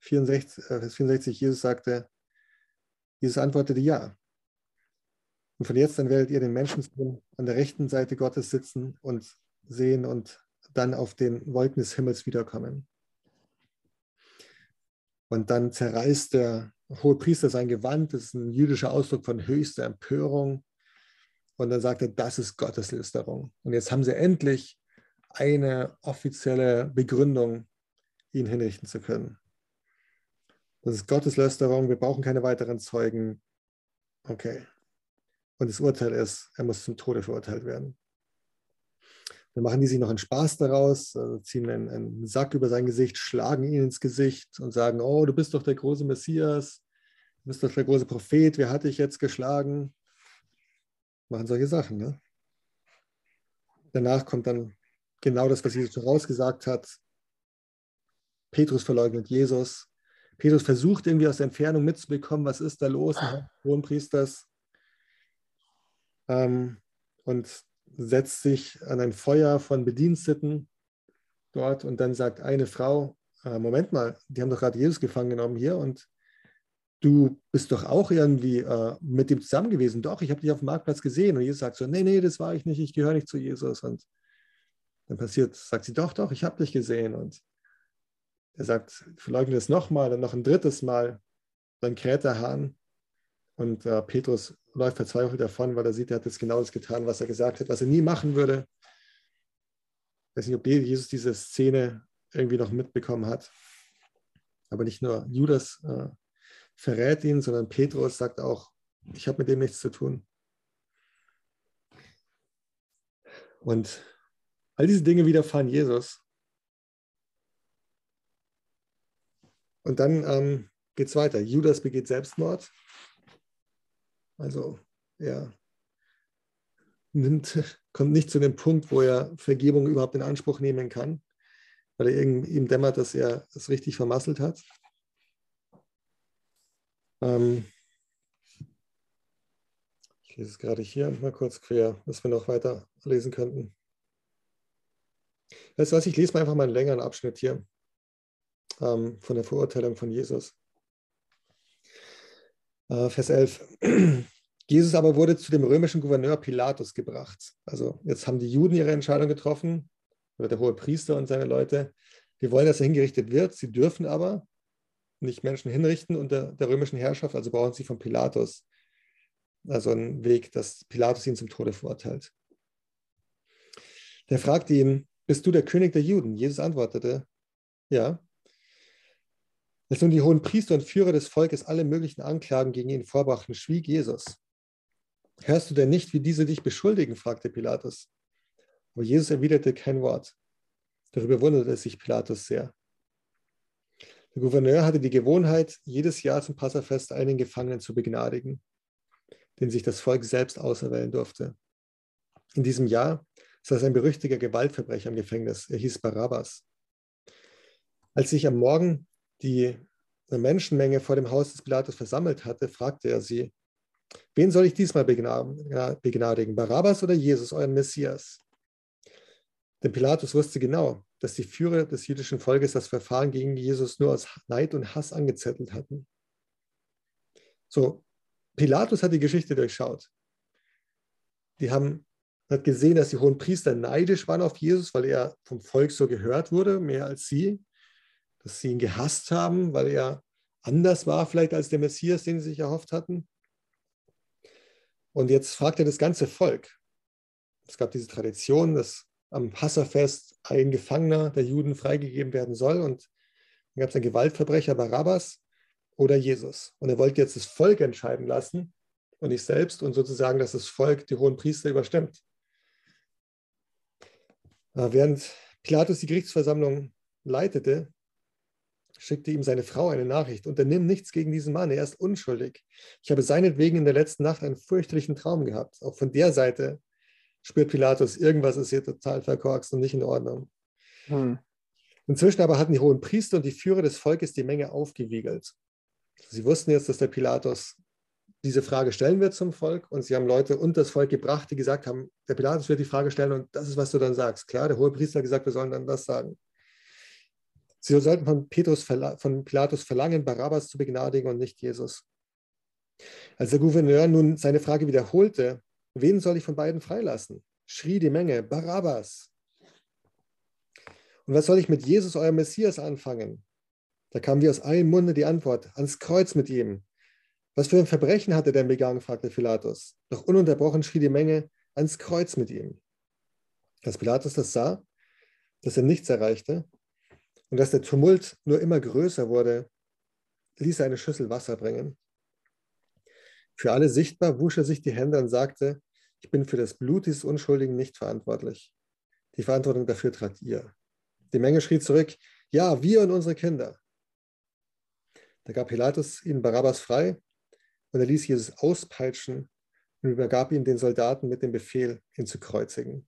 Speaker 1: 64, äh, Vers 64, Jesus sagte, Jesus antwortete ja. Und von jetzt an werdet ihr den Menschen an der rechten Seite Gottes sitzen und sehen und dann auf den Wolken des Himmels wiederkommen. Und dann zerreißt der hohe Priester sein Gewand, das ist ein jüdischer Ausdruck von höchster Empörung. Und dann sagt er, das ist Gotteslästerung. Und jetzt haben sie endlich eine offizielle Begründung, ihn hinrichten zu können. Das ist Gotteslästerung, wir brauchen keine weiteren Zeugen. Okay. Und das Urteil ist, er muss zum Tode verurteilt werden. Dann machen die sich noch einen Spaß daraus, also ziehen einen, einen, Sack über sein Gesicht, schlagen ihn ins Gesicht und sagen, oh, du bist doch der große Messias, du bist doch der große Prophet, wer hat dich jetzt geschlagen? Machen solche Sachen. Ne? Danach kommt dann genau das, was Jesus vorausgesagt hat. Petrus verleugnet Jesus. Petrus versucht irgendwie aus der Entfernung mitzubekommen, was ist da los Hohenpriesters. Ähm, und setzt sich an ein Feuer von Bediensteten dort und dann sagt eine Frau, äh, Moment mal, die haben doch gerade Jesus gefangen genommen hier und du bist doch auch irgendwie äh, mit dem zusammen gewesen. Doch, ich habe dich auf dem Marktplatz gesehen. Und Jesus sagt so, nee, nee, das war ich nicht, ich gehöre nicht zu Jesus. Und dann passiert, sagt sie, doch, doch, ich habe dich gesehen. Und er sagt, verleugne es nochmal, dann noch ein drittes Mal. Dann kräht der Hahn und äh, Petrus läuft verzweifelt davon, weil er sieht, er hat jetzt genau das getan, was er gesagt hat, was er nie machen würde. Ich weiß nicht, ob Jesus diese Szene irgendwie noch mitbekommen hat. Aber nicht nur Judas äh, verrät ihn, sondern Petrus sagt auch, ich habe mit dem nichts zu tun. Und all diese Dinge widerfahren Jesus. Und dann ähm, geht es weiter. Judas begeht Selbstmord. Also er nimmt, <laughs> kommt nicht zu dem Punkt, wo er Vergebung überhaupt in Anspruch nehmen kann, weil er ihm dämmert, dass er es richtig vermasselt hat. Ähm ich lese es gerade hier mal kurz quer, dass wir noch weiter lesen könnten. Weißt du was, ich lese mal einfach mal einen längeren Abschnitt hier ähm, von der Verurteilung von Jesus. Äh, Vers 11. <clears throat> Jesus aber wurde zu dem römischen Gouverneur Pilatus gebracht. Also jetzt haben die Juden ihre Entscheidung getroffen, oder der hohe Priester und seine Leute. Die wollen, dass er hingerichtet wird. Sie dürfen aber nicht Menschen hinrichten unter der römischen Herrschaft, also brauchen sie von Pilatus. Also einen Weg, dass Pilatus ihn zum Tode verurteilt. Der fragte ihn, bist du der König der Juden? Jesus antwortete, Ja. Als nun die hohen Priester und Führer des Volkes alle möglichen Anklagen gegen ihn vorbrachten, schwieg Jesus. Hörst du denn nicht, wie diese dich beschuldigen? fragte Pilatus. Aber Jesus erwiderte kein Wort. Darüber wunderte sich Pilatus sehr. Der Gouverneur hatte die Gewohnheit, jedes Jahr zum Passafest einen Gefangenen zu begnadigen, den sich das Volk selbst auserwählen durfte. In diesem Jahr saß ein berüchtiger Gewaltverbrecher im Gefängnis. Er hieß Barabbas. Als sich am Morgen die Menschenmenge vor dem Haus des Pilatus versammelt hatte, fragte er sie, wen soll ich diesmal begnadigen, Barabbas oder Jesus, euren Messias? Denn Pilatus wusste genau, dass die Führer des jüdischen Volkes das Verfahren gegen Jesus nur aus Neid und Hass angezettelt hatten. So, Pilatus hat die Geschichte durchschaut. Die haben hat gesehen, dass die hohen Priester neidisch waren auf Jesus, weil er vom Volk so gehört wurde, mehr als sie dass sie ihn gehasst haben, weil er anders war vielleicht als der Messias, den sie sich erhofft hatten. Und jetzt fragt er das ganze Volk. Es gab diese Tradition, dass am Passafest ein Gefangener der Juden freigegeben werden soll. Und dann gab es einen Gewaltverbrecher, Barabbas oder Jesus. Und er wollte jetzt das Volk entscheiden lassen und nicht selbst und sozusagen, dass das Volk die hohen Priester überstimmt. Während Pilatus die Gerichtsversammlung leitete, schickte ihm seine Frau eine Nachricht. Unternimm nichts gegen diesen Mann, er ist unschuldig. Ich habe seinetwegen in der letzten Nacht einen fürchterlichen Traum gehabt. Auch von der Seite spürt Pilatus, irgendwas ist hier total verkorkst und nicht in Ordnung. Hm. Inzwischen aber hatten die hohen Priester und die Führer des Volkes die Menge aufgewiegelt. Sie wussten jetzt, dass der Pilatus diese Frage stellen wird zum Volk und sie haben Leute und das Volk gebracht, die gesagt haben, der Pilatus wird die Frage stellen und das ist, was du dann sagst. Klar, der hohe Priester hat gesagt, wir sollen dann das sagen. Sie sollten von, Petrus, von Pilatus verlangen, Barabbas zu begnadigen und nicht Jesus. Als der Gouverneur nun seine Frage wiederholte, wen soll ich von beiden freilassen? schrie die Menge, Barabbas. Und was soll ich mit Jesus, eurem Messias, anfangen? Da kam wie aus einem Munde die Antwort, ans Kreuz mit ihm. Was für ein Verbrechen hat er denn begangen? fragte Pilatus. Doch ununterbrochen schrie die Menge, ans Kreuz mit ihm. Als Pilatus das sah, dass er nichts erreichte, und dass der Tumult nur immer größer wurde, ließ er eine Schüssel Wasser bringen. Für alle sichtbar wusch er sich die Hände und sagte, ich bin für das Blut dieses Unschuldigen nicht verantwortlich. Die Verantwortung dafür trat ihr. Die Menge schrie zurück, ja, wir und unsere Kinder. Da gab Pilatus ihnen Barabbas frei und er ließ Jesus auspeitschen und übergab ihn den Soldaten mit dem Befehl, ihn zu kreuzigen.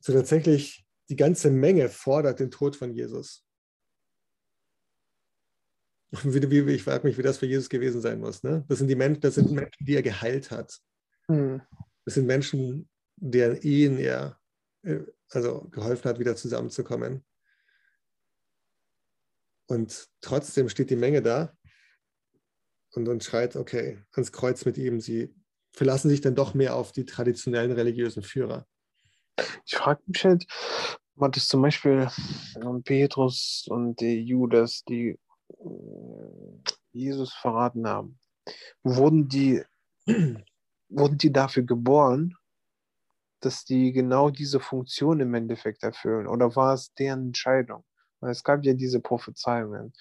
Speaker 1: So tatsächlich die ganze Menge fordert den Tod von Jesus. <laughs> Ich frage mich, wie das für Jesus gewesen sein muss. Ne? Das, sind die Menschen, das sind Menschen, die er geheilt hat. Hm. Das sind Menschen, deren Ehen er äh, also geholfen hat, wieder zusammenzukommen. Und trotzdem steht die Menge da und, und schreit, okay, ans Kreuz mit ihm. Sie verlassen sich dann doch mehr auf die traditionellen religiösen Führer.
Speaker 2: Ich frage mich halt, man das zum Beispiel ähm, Petrus und die Judas, die Jesus verraten haben, wurden die, <clears throat> wurden die dafür geboren, dass die genau diese Funktion im Endeffekt erfüllen? Oder war es deren Entscheidung? Weil es gab ja diese Prophezeiungen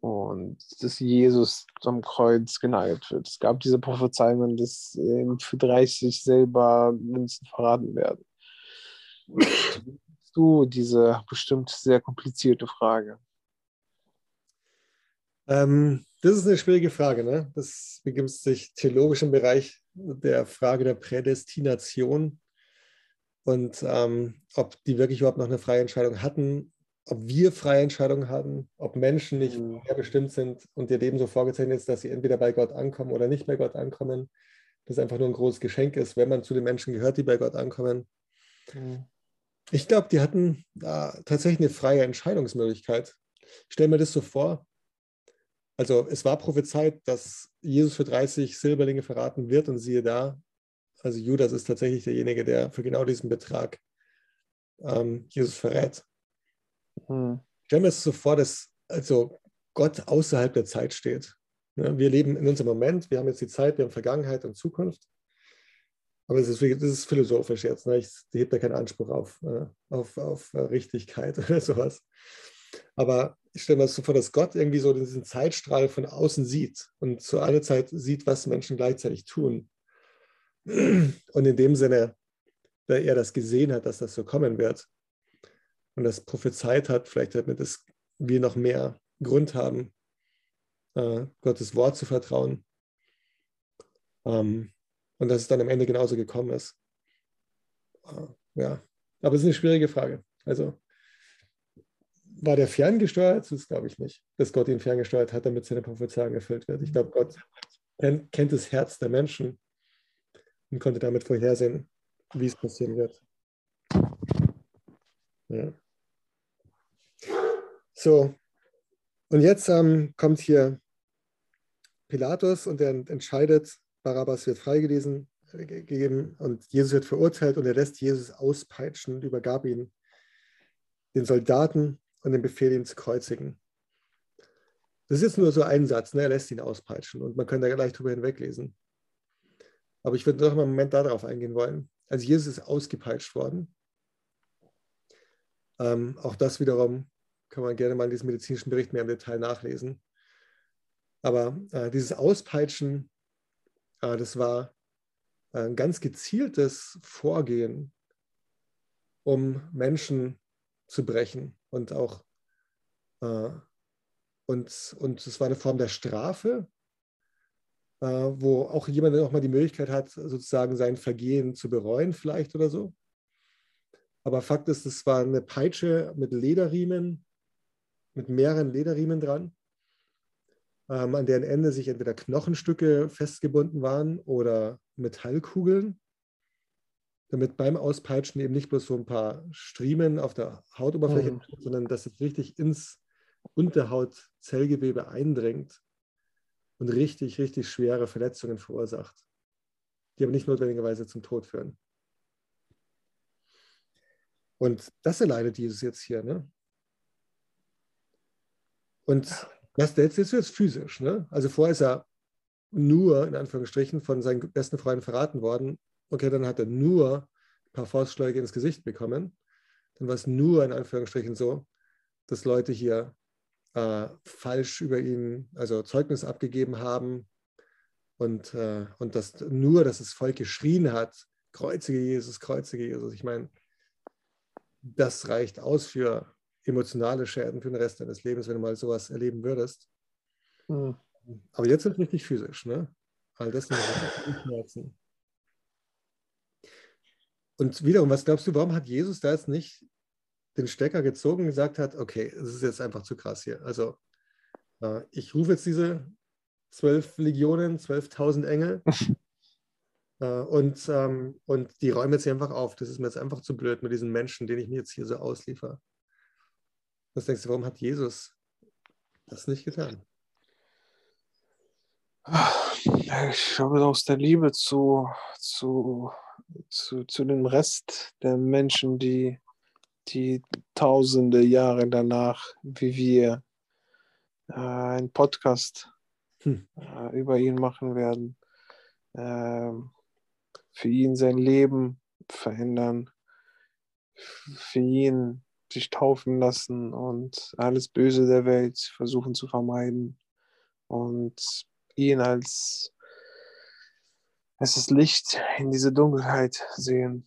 Speaker 2: und dass Jesus zum Kreuz genagelt wird. Es gab diese Prophezeiungen, dass für 30 selber Münzen verraten werden <clears throat> du diese bestimmt sehr komplizierte Frage?
Speaker 1: Ähm, das ist eine schwierige Frage. Ne? Das beginnt sich theologisch im Bereich der Frage der Prädestination und ähm, ob die wirklich überhaupt noch eine freie Entscheidung hatten, ob wir freie Entscheidungen hatten, ob Menschen nicht mhm. bestimmt sind und ihr Leben so vorgezeichnet ist, dass sie entweder bei Gott ankommen oder nicht bei Gott ankommen. Das einfach nur ein großes Geschenk ist, wenn man zu den Menschen gehört, die bei Gott ankommen. Mhm. Ich glaube, die hatten äh, tatsächlich eine freie Entscheidungsmöglichkeit. Ich stelle mir das so vor. Also es war prophezeit, dass Jesus für 30 Silberlinge verraten wird und siehe da, also Judas ist tatsächlich derjenige, der für genau diesen Betrag ähm, Jesus verrät. Hm. Ich stelle mir das so vor, dass also Gott außerhalb der Zeit steht. Ja, wir leben in unserem Moment, wir haben jetzt die Zeit, wir haben Vergangenheit und Zukunft. aber es ist, das ist philosophisch jetzt. Ne? Ich hebe da keinen Anspruch auf, äh, auf, auf äh, Richtigkeit <laughs> oder sowas. Aber ich stelle mir das so vor, dass Gott irgendwie so diesen Zeitstrahl von außen sieht und zu aller Zeit sieht, was Menschen gleichzeitig tun. Und in dem Sinne, da er das gesehen hat, dass das so kommen wird und das prophezeit hat, vielleicht damit es wir noch mehr Grund haben, äh, Gottes Wort zu vertrauen. Ähm, und dass es dann am Ende genauso gekommen ist. Äh, ja, aber es ist eine schwierige Frage. Also war der ferngesteuert? Das glaube ich nicht, dass Gott ihn ferngesteuert hat, damit seine Prophezeiung erfüllt wird. Ich glaube, Gott kennt, das Herz der Menschen und konnte damit vorhersehen, wie es passieren wird. Ja. So, und jetzt ähm, kommt hier Pilatus und er entscheidet, Barabbas wird freigegeben und Jesus wird verurteilt und er lässt Jesus auspeitschen und übergab ihn den Soldaten und den Befehl, ihn zu kreuzigen. Das ist jetzt nur so ein Satz, ne? er lässt ihn auspeitschen und man kann da gleich drüber hinweglesen. Aber ich würde noch mal einen Moment darauf eingehen wollen. Also Jesus ist ausgepeitscht worden. Ähm, auch das wiederum kann man gerne mal in diesem medizinischen Bericht mehr im Detail nachlesen. Aber äh, dieses Auspeitschen, äh, das war ein ganz gezieltes Vorgehen, um Menschen zu brechen und auch äh, und, und es war eine Form der Strafe, äh, wo auch jemand noch mal die Möglichkeit hat, sozusagen sein Vergehen zu bereuen, vielleicht oder so. Aber Fakt ist, es war eine Peitsche mit Lederriemen, mit mehreren Lederriemen dran ähm, an deren Ende sich entweder Knochenstücke festgebunden waren oder Metallkugeln, damit beim Auspeitschen eben nicht bloß so ein paar Striemen auf der Hautoberfläche, mhm. sondern dass es richtig ins Unterhautzellgewebe eindringt und richtig, richtig schwere Verletzungen verursacht, die aber nicht notwendigerweise zum Tod führen. Und das erleidet Jesus jetzt hier. Ne? Und das, das ist jetzt physisch. Ne? Also vorher ist er nur, in Anführungsstrichen, von seinen besten Freunden verraten worden. Okay, dann hat er nur ein paar Faustschläge ins Gesicht bekommen. Dann war es nur, in Anführungsstrichen, so, dass Leute hier äh, falsch über ihn, also Zeugnis abgegeben haben. Und, äh, und das nur, dass das Volk geschrien hat, kreuzige Jesus, kreuzige Jesus. Ich meine, das reicht aus für emotionale Schäden für den Rest deines Lebens, wenn du mal sowas erleben würdest. Mhm. Aber jetzt ist es richtig physisch, ne? All das sind Schmerzen. Und wiederum, was glaubst du, warum hat Jesus da jetzt nicht den Stecker gezogen und gesagt hat, okay, es ist jetzt einfach zu krass hier. Also äh, ich rufe jetzt diese zwölf Legionen, zwölftausend Engel <laughs> äh, und, ähm, und die räumen jetzt hier einfach auf. Das ist mir jetzt einfach zu blöd mit diesen Menschen, denen ich mir jetzt hier so ausliefer. Was denkst du, warum hat Jesus das nicht getan?
Speaker 2: Ich glaube, aus der Liebe zu, zu, zu, zu dem Rest der Menschen, die, die tausende Jahre danach, wie wir, äh, einen Podcast hm. äh, über ihn machen werden, äh, für ihn sein Leben verändern, für ihn sich taufen lassen und alles Böse der Welt versuchen zu vermeiden und ihn als, als das Licht in diese Dunkelheit sehen.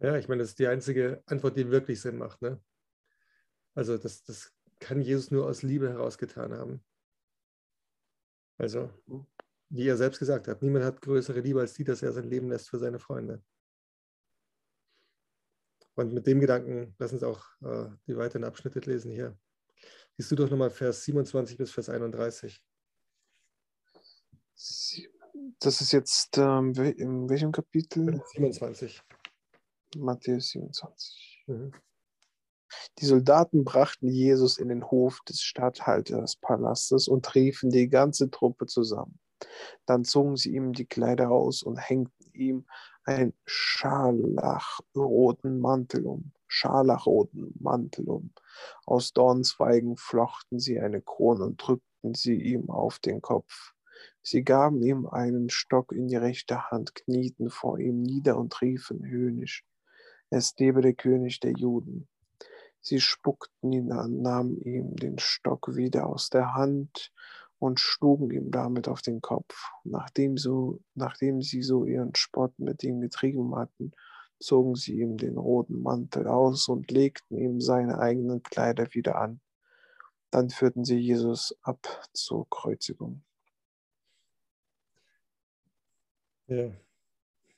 Speaker 1: Ja, ich meine, das ist die einzige Antwort, die wirklich Sinn macht. Ne? Also das, das kann Jesus nur aus Liebe herausgetan haben. Also, wie er selbst gesagt hat, niemand hat größere Liebe als die, dass er sein Leben lässt für seine Freunde. Und mit dem Gedanken, lass uns auch äh, die weiteren Abschnitte lesen hier. Liest du doch nochmal Vers 27 bis Vers 31.
Speaker 2: Das ist jetzt ähm, in welchem Kapitel?
Speaker 1: 27.
Speaker 2: Matthäus 27. Mhm. Die Soldaten brachten Jesus in den Hof des Statthalterspalastes und riefen die ganze Truppe zusammen. Dann zogen sie ihm die Kleider aus und hängten ihm einen scharlachroten Mantel um. Scharlachroten Mantel um. Aus Dornzweigen flochten sie eine Krone und drückten sie ihm auf den Kopf. Sie gaben ihm einen Stock in die rechte Hand, knieten vor ihm nieder und riefen höhnisch, es lebe der König der Juden. Sie spuckten ihn an, nahmen ihm den Stock wieder aus der Hand und schlugen ihm damit auf den Kopf. Nachdem, so, nachdem sie so ihren Spott mit ihm getrieben hatten, zogen sie ihm den roten Mantel aus und legten ihm seine eigenen Kleider wieder an. Dann führten sie Jesus ab zur Kreuzigung.
Speaker 1: Ja.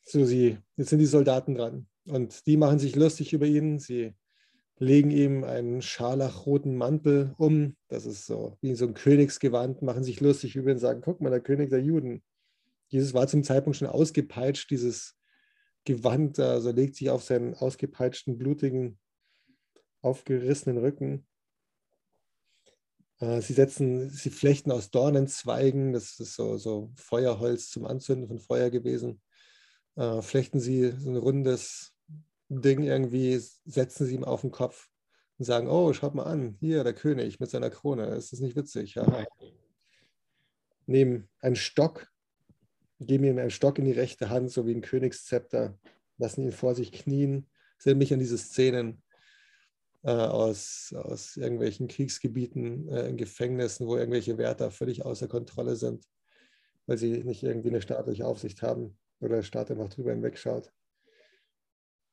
Speaker 1: So, sie, jetzt sind die Soldaten dran und die machen sich lustig über ihn. Sie legen ihm einen scharlachroten Mantel um. Das ist so wie so ein Königsgewand, machen sich lustig über ihn und sagen: Guck mal, der König der Juden. Jesus war zum Zeitpunkt schon ausgepeitscht, dieses Gewand, also legt sich auf seinen ausgepeitschten, blutigen, aufgerissenen Rücken. Äh, sie setzen, sie flechten aus Dornenzweigen, das ist so, so Feuerholz zum Anzünden von Feuer gewesen. Äh, flechten sie so ein rundes Ding irgendwie, setzen sie ihm auf den Kopf und sagen, oh, schaut mal an, hier der König mit seiner Krone, ist das nicht witzig? Ja. Nehmen einen Stock, geben ihm einen Stock in die rechte Hand, so wie ein Königszepter, lassen ihn vor sich knien. Erinnert mich an diese Szenen äh, aus, aus irgendwelchen Kriegsgebieten, äh, in Gefängnissen, wo irgendwelche Wärter völlig außer Kontrolle sind, weil sie nicht irgendwie eine staatliche Aufsicht haben oder der Staat einfach drüber hinwegschaut.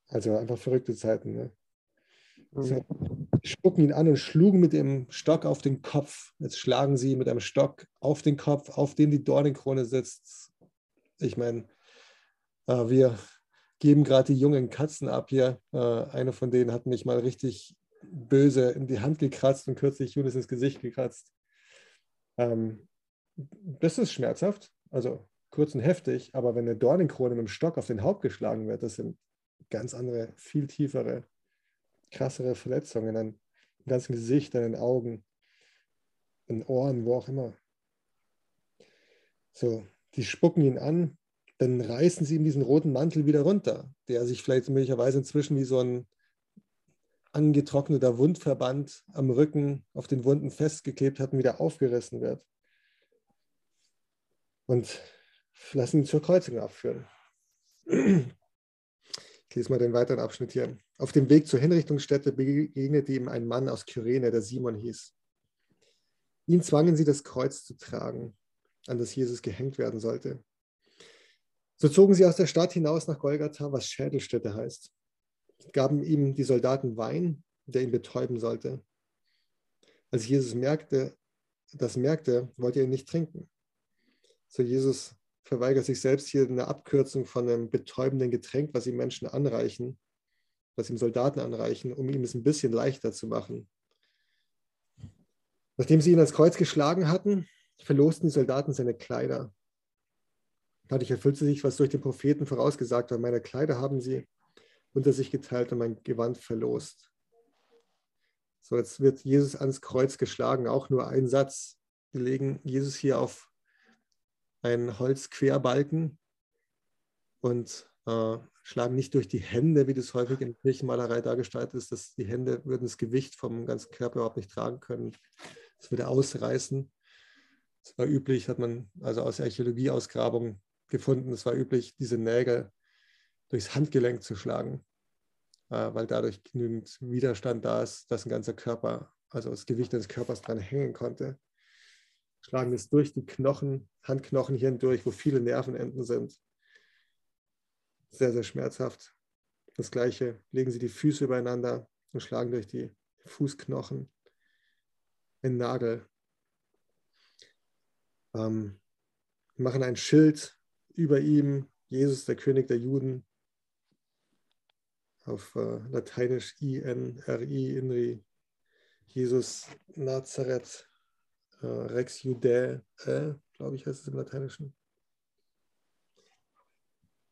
Speaker 1: Also einfach verrückte Zeiten. Ne? So, spucken ihn an und schlugen mit dem Stock auf den Kopf. Jetzt schlagen sie mit einem Stock auf den Kopf, auf dem die Dornenkrone sitzt. Ich meine, äh, wir geben gerade die jungen Katzen ab hier. Äh, eine von denen hat mich mal richtig böse in die Hand gekratzt und kürzlich Judas ins Gesicht gekratzt. Ähm, das ist schmerzhaft, also kurz und heftig, aber wenn eine Dornenkrone mit dem Stock auf den Haupt geschlagen wird, das sind ganz andere, viel tiefere, krassere Verletzungen an dem ganzen Gesicht, an den Augen, an den Ohren, wo auch immer. So, die spucken ihn an, dann reißen sie ihm diesen roten Mantel wieder runter, der sich vielleicht möglicherweise inzwischen wie so ein angetrockneter Wundverband am Rücken auf den Wunden festgeklebt hat und wieder aufgerissen wird. Und lassen ihn zur Kreuzung abführen. Ich lese mal den weiteren Abschnitt hier. Auf dem Weg zur Hinrichtungsstätte begegnete ihm ein Mann aus Kyrene, der Simon hieß. Ihn zwangen sie, das Kreuz zu tragen, an das Jesus gehängt werden sollte. So zogen sie aus der Stadt hinaus nach Golgatha, was Schädelstätte heißt, gaben ihm die Soldaten Wein, der ihn betäuben sollte. Als Jesus merkte, das merkte, wollte er ihn nicht trinken. So Jesus verweigert sich selbst hier eine Abkürzung von einem betäubenden Getränk, was ihm Menschen anreichen, was ihm Soldaten anreichen, um ihm es ein bisschen leichter zu machen. Nachdem sie ihn ans Kreuz geschlagen hatten, verlosten die Soldaten seine Kleider. Dadurch erfüllte sich, was durch den Propheten vorausgesagt war. Meine Kleider haben sie unter sich geteilt und mein Gewand verlost. So, jetzt wird Jesus ans Kreuz geschlagen, auch nur ein Satz. Wir legen Jesus hier auf einen Holzquerbalken und äh, schlagen nicht durch die Hände, wie das häufig in Kirchenmalerei dargestellt ist, dass die Hände würden das Gewicht vom ganzen Körper überhaupt nicht tragen können. Das würde ausreißen. Das war üblich, hat man also aus Archäologieausgrabungen gefunden, es war üblich, diese Nägel durchs Handgelenk zu schlagen, äh, weil dadurch genügend Widerstand da ist, dass ein ganzer Körper, also das Gewicht des Körpers dran hängen konnte schlagen es durch die Knochen, Handknochen hier hindurch, wo viele Nervenenden sind. Sehr, sehr schmerzhaft. Das gleiche, legen Sie die Füße übereinander und schlagen durch die Fußknochen einen Nagel. Ähm, machen ein Schild über ihm, Jesus, der König der Juden, auf äh, Lateinisch I-N-R-I, Inri, Jesus Nazareth, äh, Rex Judae, äh, glaube ich, heißt es im Lateinischen.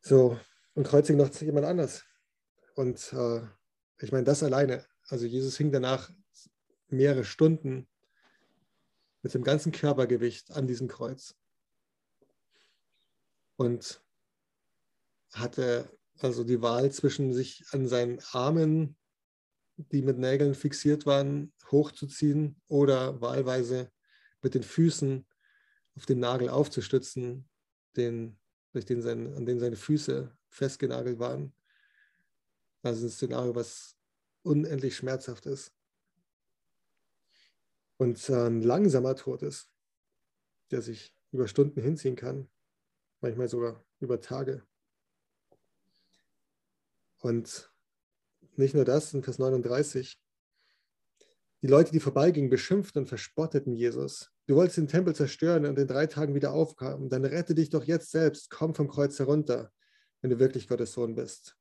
Speaker 1: So, und kreuzigen noch jemand anders. Und ich meine, das alleine, also Jesus hing danach mehrere Stunden mit dem ganzen Körpergewicht an diesem Kreuz. Und hatte also die Wahl zwischen sich an seinen Armen, die mit Nägeln fixiert waren, hochzuziehen oder wahlweise mit den Füßen auf den Nagel aufzustützen, den, durch den sein, an den seine Füße festgenagelt waren. Also ein Szenario, was unendlich schmerzhaft ist. Und ein langsamer Tod ist, der sich über Stunden hinziehen kann, manchmal sogar über Tage. Und nicht nur das, in Vers 39, die Leute, die vorbeigingen, beschimpften und verspotteten Jesus. Du wolltest den Tempel zerstören und in drei Tagen wieder aufkommen. Dann rette dich doch jetzt selbst. Komm vom Kreuz herunter, wenn du wirklich Gottes Sohn bist.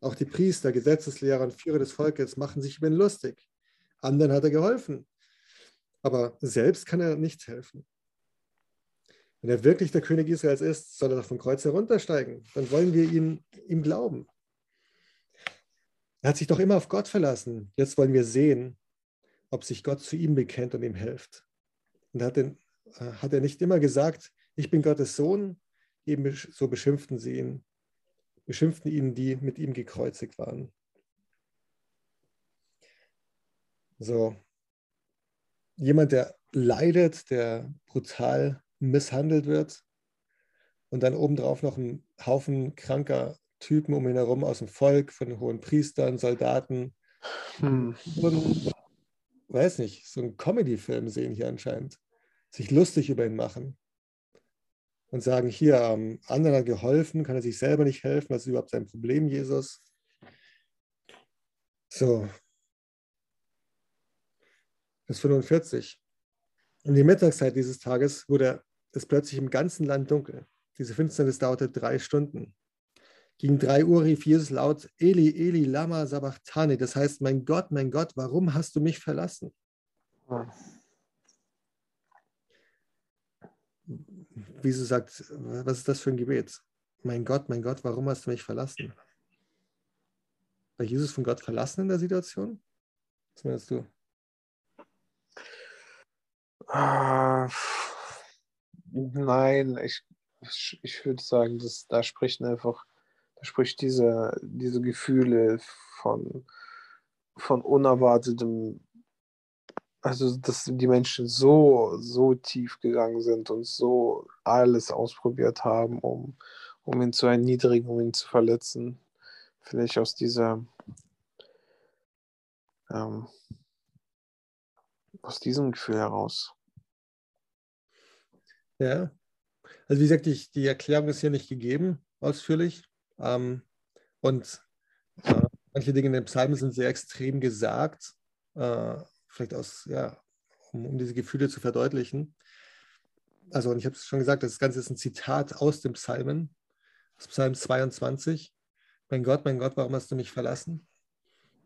Speaker 1: Auch die Priester, Gesetzeslehrer und Führer des Volkes machen sich über ihn lustig. Anderen hat er geholfen. Aber selbst kann er nichts helfen. Wenn er wirklich der König Israels ist, soll er doch vom Kreuz heruntersteigen. Dann wollen wir ihn, ihm glauben. Er hat sich doch immer auf Gott verlassen. Jetzt wollen wir sehen, ob sich Gott zu ihm bekennt und ihm hilft. Und hat, den, äh, hat er nicht immer gesagt, ich bin Gottes Sohn? Eben so beschimpften sie ihn, beschimpften ihn, die mit ihm gekreuzigt waren. So, jemand, der leidet, der brutal misshandelt wird und dann obendrauf noch ein Haufen kranker Typen um ihn herum aus dem Volk, von hohen Priestern, Soldaten. Hm. Und, weiß nicht, so einen Comedy-Film sehen hier anscheinend. Sich lustig über ihn machen. Und sagen, hier, ähm, anderen hat geholfen, kann er sich selber nicht helfen, was ist überhaupt sein Problem, Jesus? So. Vers 45. Um die Mittagszeit dieses Tages wurde es plötzlich im ganzen Land dunkel. Diese Finsternis dauerte drei Stunden. Gegen drei Uhr rief Jesus laut, Eli, Eli, Lama Sabachthani. Das heißt, mein Gott, mein Gott, warum hast du mich verlassen? Wieso sagt, was ist das für ein Gebet? Mein Gott, mein Gott, warum hast du mich verlassen? War Jesus von Gott verlassen in der Situation? Was meinst du?
Speaker 2: Uh, nein, ich, ich, würde sagen, dass da sprechen einfach sprich diese, diese Gefühle von, von unerwartetem, also dass die Menschen so, so tief gegangen sind und so alles ausprobiert haben, um, um ihn zu erniedrigen, um ihn zu verletzen. Vielleicht aus dieser, ähm, aus diesem Gefühl heraus.
Speaker 1: Ja, also wie gesagt, ich, die Erklärung ist hier nicht gegeben, ausführlich. Ähm, und äh, manche Dinge in den Psalmen sind sehr extrem gesagt, äh, vielleicht aus, ja, um, um, diese Gefühle zu verdeutlichen. Also, und ich habe es schon gesagt, das Ganze ist ein Zitat aus dem Psalmen, aus Psalm 22. Mein Gott, mein Gott, warum hast du mich verlassen?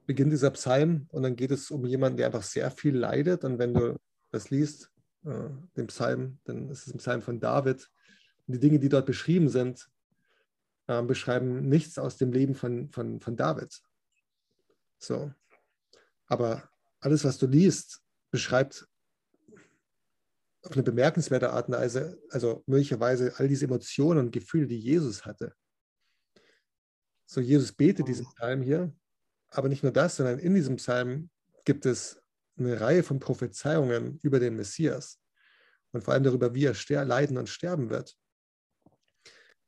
Speaker 1: Beginnt dieser Psalm und dann geht es um jemanden, der einfach sehr viel leidet. Und wenn du das liest, äh, den Psalm, dann ist es ein Psalm von David. Und die Dinge, die dort beschrieben sind, äh, beschreiben nichts aus dem Leben von, von, von David. So. Aber alles, was du liest, beschreibt auf eine bemerkenswerte Art und Weise, also möglicherweise all diese Emotionen und Gefühle, die Jesus hatte. So, Jesus betet diesen Psalm hier, aber nicht nur das, sondern in diesem Psalm gibt es eine Reihe von Prophezeiungen über den Messias und vor allem darüber, wie er leiden und sterben wird.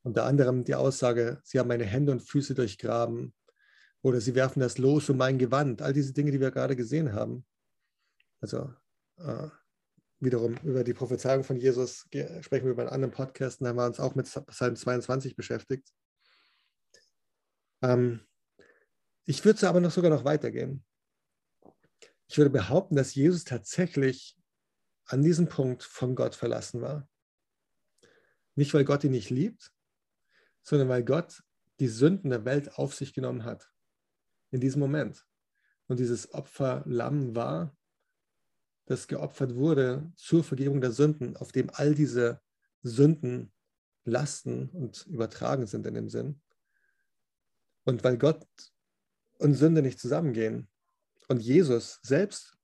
Speaker 1: Unter anderem die Aussage, sie haben meine Hände und Füße durchgraben oder sie werfen das Los um mein Gewand. All diese Dinge, die wir gerade gesehen haben. Also äh, wiederum über die Prophezeiung von Jesus sprechen wir bei einem anderen Podcast. Da haben wir uns auch mit Psalm 22 beschäftigt. Ähm, ich würde aber noch sogar noch weitergehen. Ich würde behaupten, dass Jesus tatsächlich an diesem Punkt von Gott verlassen war. Nicht, weil Gott ihn nicht liebt, sondern weil Gott die Sünden der Welt auf sich genommen hat. In diesem Moment. Und dieses Opferlamm war, das geopfert wurde zur Vergebung der Sünden, auf dem all diese Sünden lasten und übertragen sind in dem Sinn. Und weil Gott und Sünde nicht zusammengehen und Jesus selbst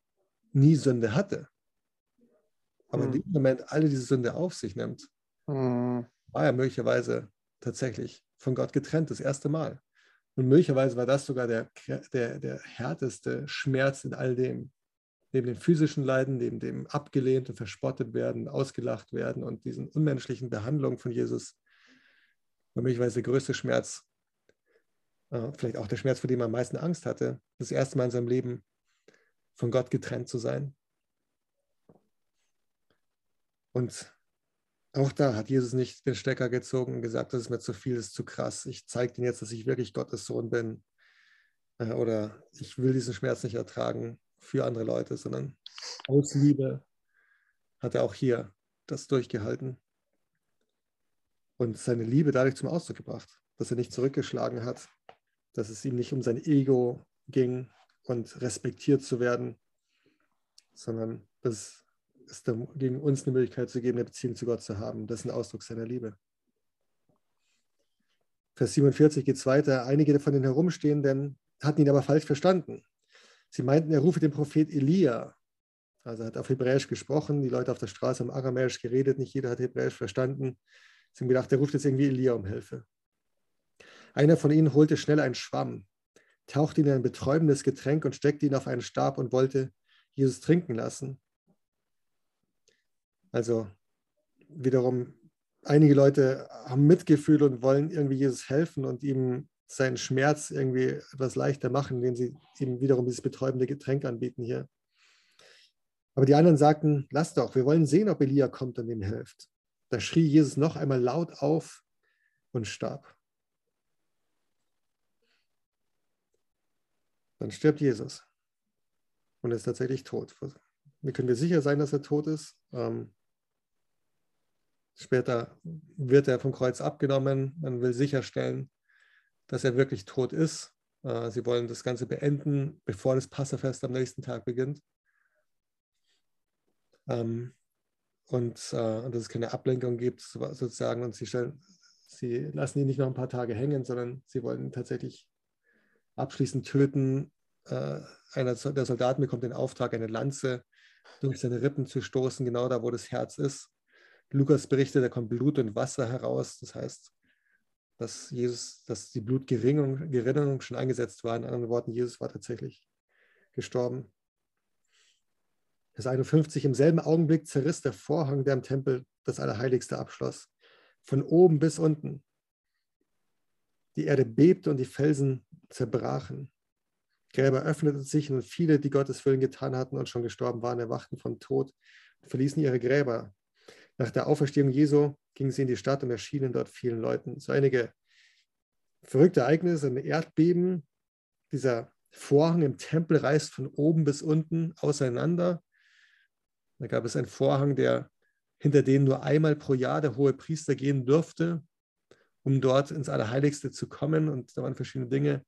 Speaker 1: nie Sünde hatte, aber in hm. diesem Moment alle diese Sünde auf sich nimmt, mhm. war er möglicherweise tatsächlich von Gott getrennt, das erste Mal. Und möglicherweise war das sogar der, der, der härteste Schmerz in all dem, neben dem physischen Leiden, neben dem abgelehnt und verspottet werden, ausgelacht werden und diesen unmenschlichen Behandlungen von Jesus, war möglicherweise der größte Schmerz, vielleicht auch der Schmerz, vor dem er am meisten Angst hatte, das erste Mal in seinem Leben von Gott getrennt zu sein. Und auch da hat Jesus nicht den Stecker gezogen und gesagt, das ist mir zu viel, das ist zu krass. Ich zeige dir jetzt, dass ich wirklich Gottes Sohn bin. Äh, oder ich will diesen Schmerz nicht ertragen für andere Leute, sondern aus Liebe hat er auch hier das durchgehalten und seine Liebe dadurch zum Ausdruck gebracht, dass er nicht zurückgeschlagen hat, dass es ihm nicht um sein Ego ging und respektiert zu werden, sondern dass es gegen uns eine Möglichkeit zu geben, eine Beziehung zu Gott zu haben. Das ist ein Ausdruck seiner Liebe. Vers 47 geht es weiter. Einige von den Herumstehenden hatten ihn aber falsch verstanden. Sie meinten, er rufe den Prophet Elia. Also er hat auf Hebräisch gesprochen, die Leute auf der Straße haben Aramäisch geredet, nicht jeder hat Hebräisch verstanden. Sie haben gedacht, er ruft jetzt irgendwie Elia um Hilfe. Einer von ihnen holte schnell einen Schwamm, tauchte ihn in ein betäubendes Getränk und steckte ihn auf einen Stab und wollte Jesus trinken lassen. Also wiederum, einige Leute haben Mitgefühl und wollen irgendwie Jesus helfen und ihm seinen Schmerz irgendwie etwas leichter machen, indem sie ihm wiederum dieses betäubende Getränk anbieten hier. Aber die anderen sagten, lass doch, wir wollen sehen, ob Elia kommt und ihm hilft. Da schrie Jesus noch einmal laut auf und starb. Dann stirbt Jesus und ist tatsächlich tot. Wie können wir sicher sein, dass er tot ist? Ähm, später wird er vom Kreuz abgenommen. Man will sicherstellen, dass er wirklich tot ist. Äh, sie wollen das Ganze beenden, bevor das Passafest am nächsten Tag beginnt. Ähm, und, äh, dass es keine Ablenkung gibt, sozusagen. Und sie, stellen, sie lassen ihn nicht noch ein paar Tage hängen, sondern sie wollen ihn tatsächlich abschließend töten. Äh, einer der Soldaten bekommt den Auftrag, eine Lanze durch seine Rippen zu stoßen, genau da, wo das Herz ist. Lukas berichtet, da kommt Blut und Wasser heraus. Das heißt, dass Jesus, dass die Blutgerinnung schon eingesetzt war. In anderen Worten, Jesus war tatsächlich gestorben. Vers 51, im selben Augenblick zerriss der Vorhang, der im Tempel das Allerheiligste abschloss, von oben bis unten. Die Erde bebte und die Felsen zerbrachen. Gräber öffneten sich und viele, die Gottes Willen getan hatten und schon gestorben waren, erwachten von Tod und verließen ihre Gräber. Nach der Auferstehung Jesu gingen sie in die Stadt und erschienen dort vielen Leuten. So einige verrückte Ereignisse, ein Erdbeben, dieser Vorhang im Tempel reißt von oben bis unten auseinander. Da gab es einen Vorhang, der hinter dem nur einmal pro Jahr der hohe Priester gehen durfte, um dort ins Allerheiligste zu kommen. Und da waren verschiedene Dinge,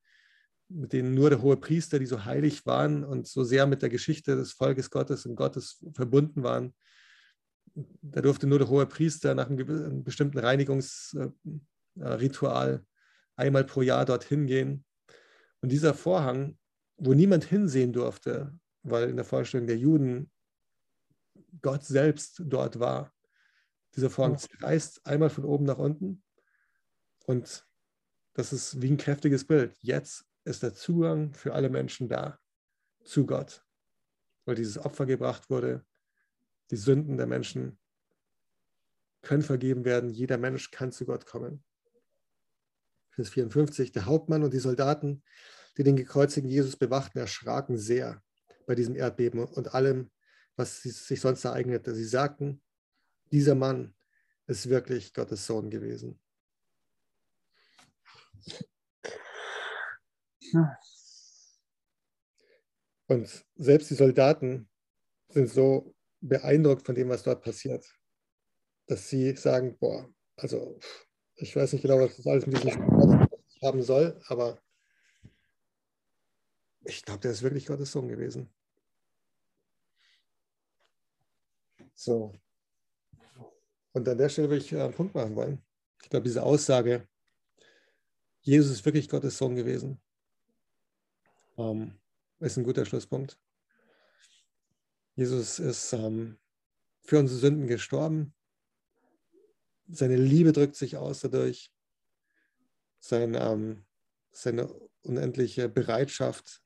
Speaker 1: mit denen nur der hohe Priester, die so heilig waren und so sehr mit der Geschichte des Volkes Gottes und Gottes verbunden waren, da durfte nur der hohe Priester nach einem bestimmten Reinigungsritual einmal pro Jahr dorthin gehen. Und dieser Vorhang, wo niemand hinsehen durfte, weil in der Vorstellung der Juden Gott selbst dort war, dieser Vorhang zerreißt einmal von oben nach unten. Und das ist wie ein kräftiges Bild. Jetzt ist der Zugang für alle Menschen da zu Gott, weil dieses Opfer gebracht wurde, die Sünden der Menschen können vergeben werden. Jeder Mensch kann zu Gott kommen. Vers 54. Der Hauptmann und die Soldaten, die den gekreuzigten Jesus bewachten, erschraken sehr bei diesem Erdbeben und allem, was sich sonst ereignete. Sie sagten, dieser Mann ist wirklich Gottes Sohn gewesen. Und selbst die Soldaten sind so beeindruckt von dem, was dort passiert, dass sie sagen, boah, also ich weiß nicht genau, was das alles mit diesem Sport haben soll, aber ich glaube, der ist wirklich Gottes Sohn gewesen. So. Und an der Stelle würde ich einen Punkt machen wollen. Ich glaube, diese Aussage, Jesus ist wirklich Gottes Sohn gewesen, ähm, ist ein guter Schlusspunkt. Jesus ist ähm, für unsere Sünden gestorben. Seine Liebe drückt sich aus dadurch. Sein, ähm, seine unendliche Bereitschaft,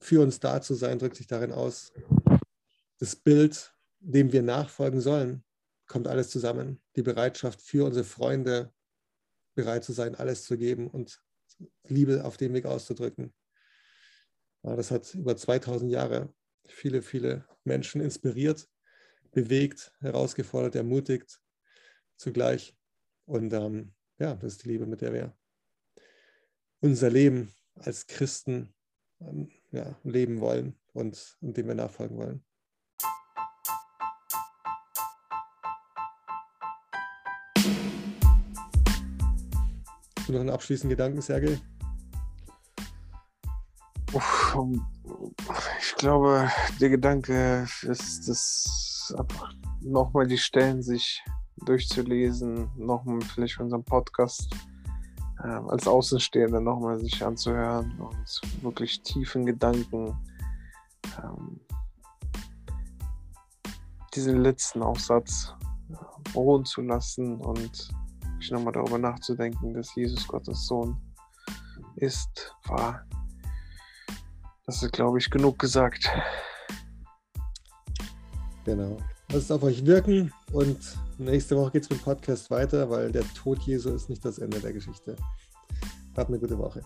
Speaker 1: für uns da zu sein, drückt sich darin aus, das Bild, dem wir nachfolgen sollen, kommt alles zusammen. Die Bereitschaft für unsere Freunde bereit zu sein, alles zu geben und Liebe auf dem Weg auszudrücken. Das hat über 2000 Jahre viele, viele Menschen inspiriert, bewegt, herausgefordert, ermutigt zugleich. Und ähm, ja, das ist die Liebe, mit der wir unser Leben als Christen ähm, ja, leben wollen und, und dem wir nachfolgen wollen. noch einen abschließenden Gedanken, Sergej?
Speaker 2: Ich glaube, der Gedanke ist, dass einfach nochmal die Stellen sich durchzulesen, nochmal vielleicht unseren Podcast äh, als Außenstehender nochmal sich anzuhören und wirklich tiefen Gedanken ähm, diesen letzten Aufsatz äh, ruhen zu lassen und wirklich nochmal darüber nachzudenken, dass Jesus Gottes Sohn ist, war. Das ist, glaube ich, genug gesagt.
Speaker 1: Genau. Lasst auf euch wirken und nächste Woche geht es mit dem Podcast weiter, weil der Tod Jesu ist nicht das Ende der Geschichte. Habt eine gute Woche.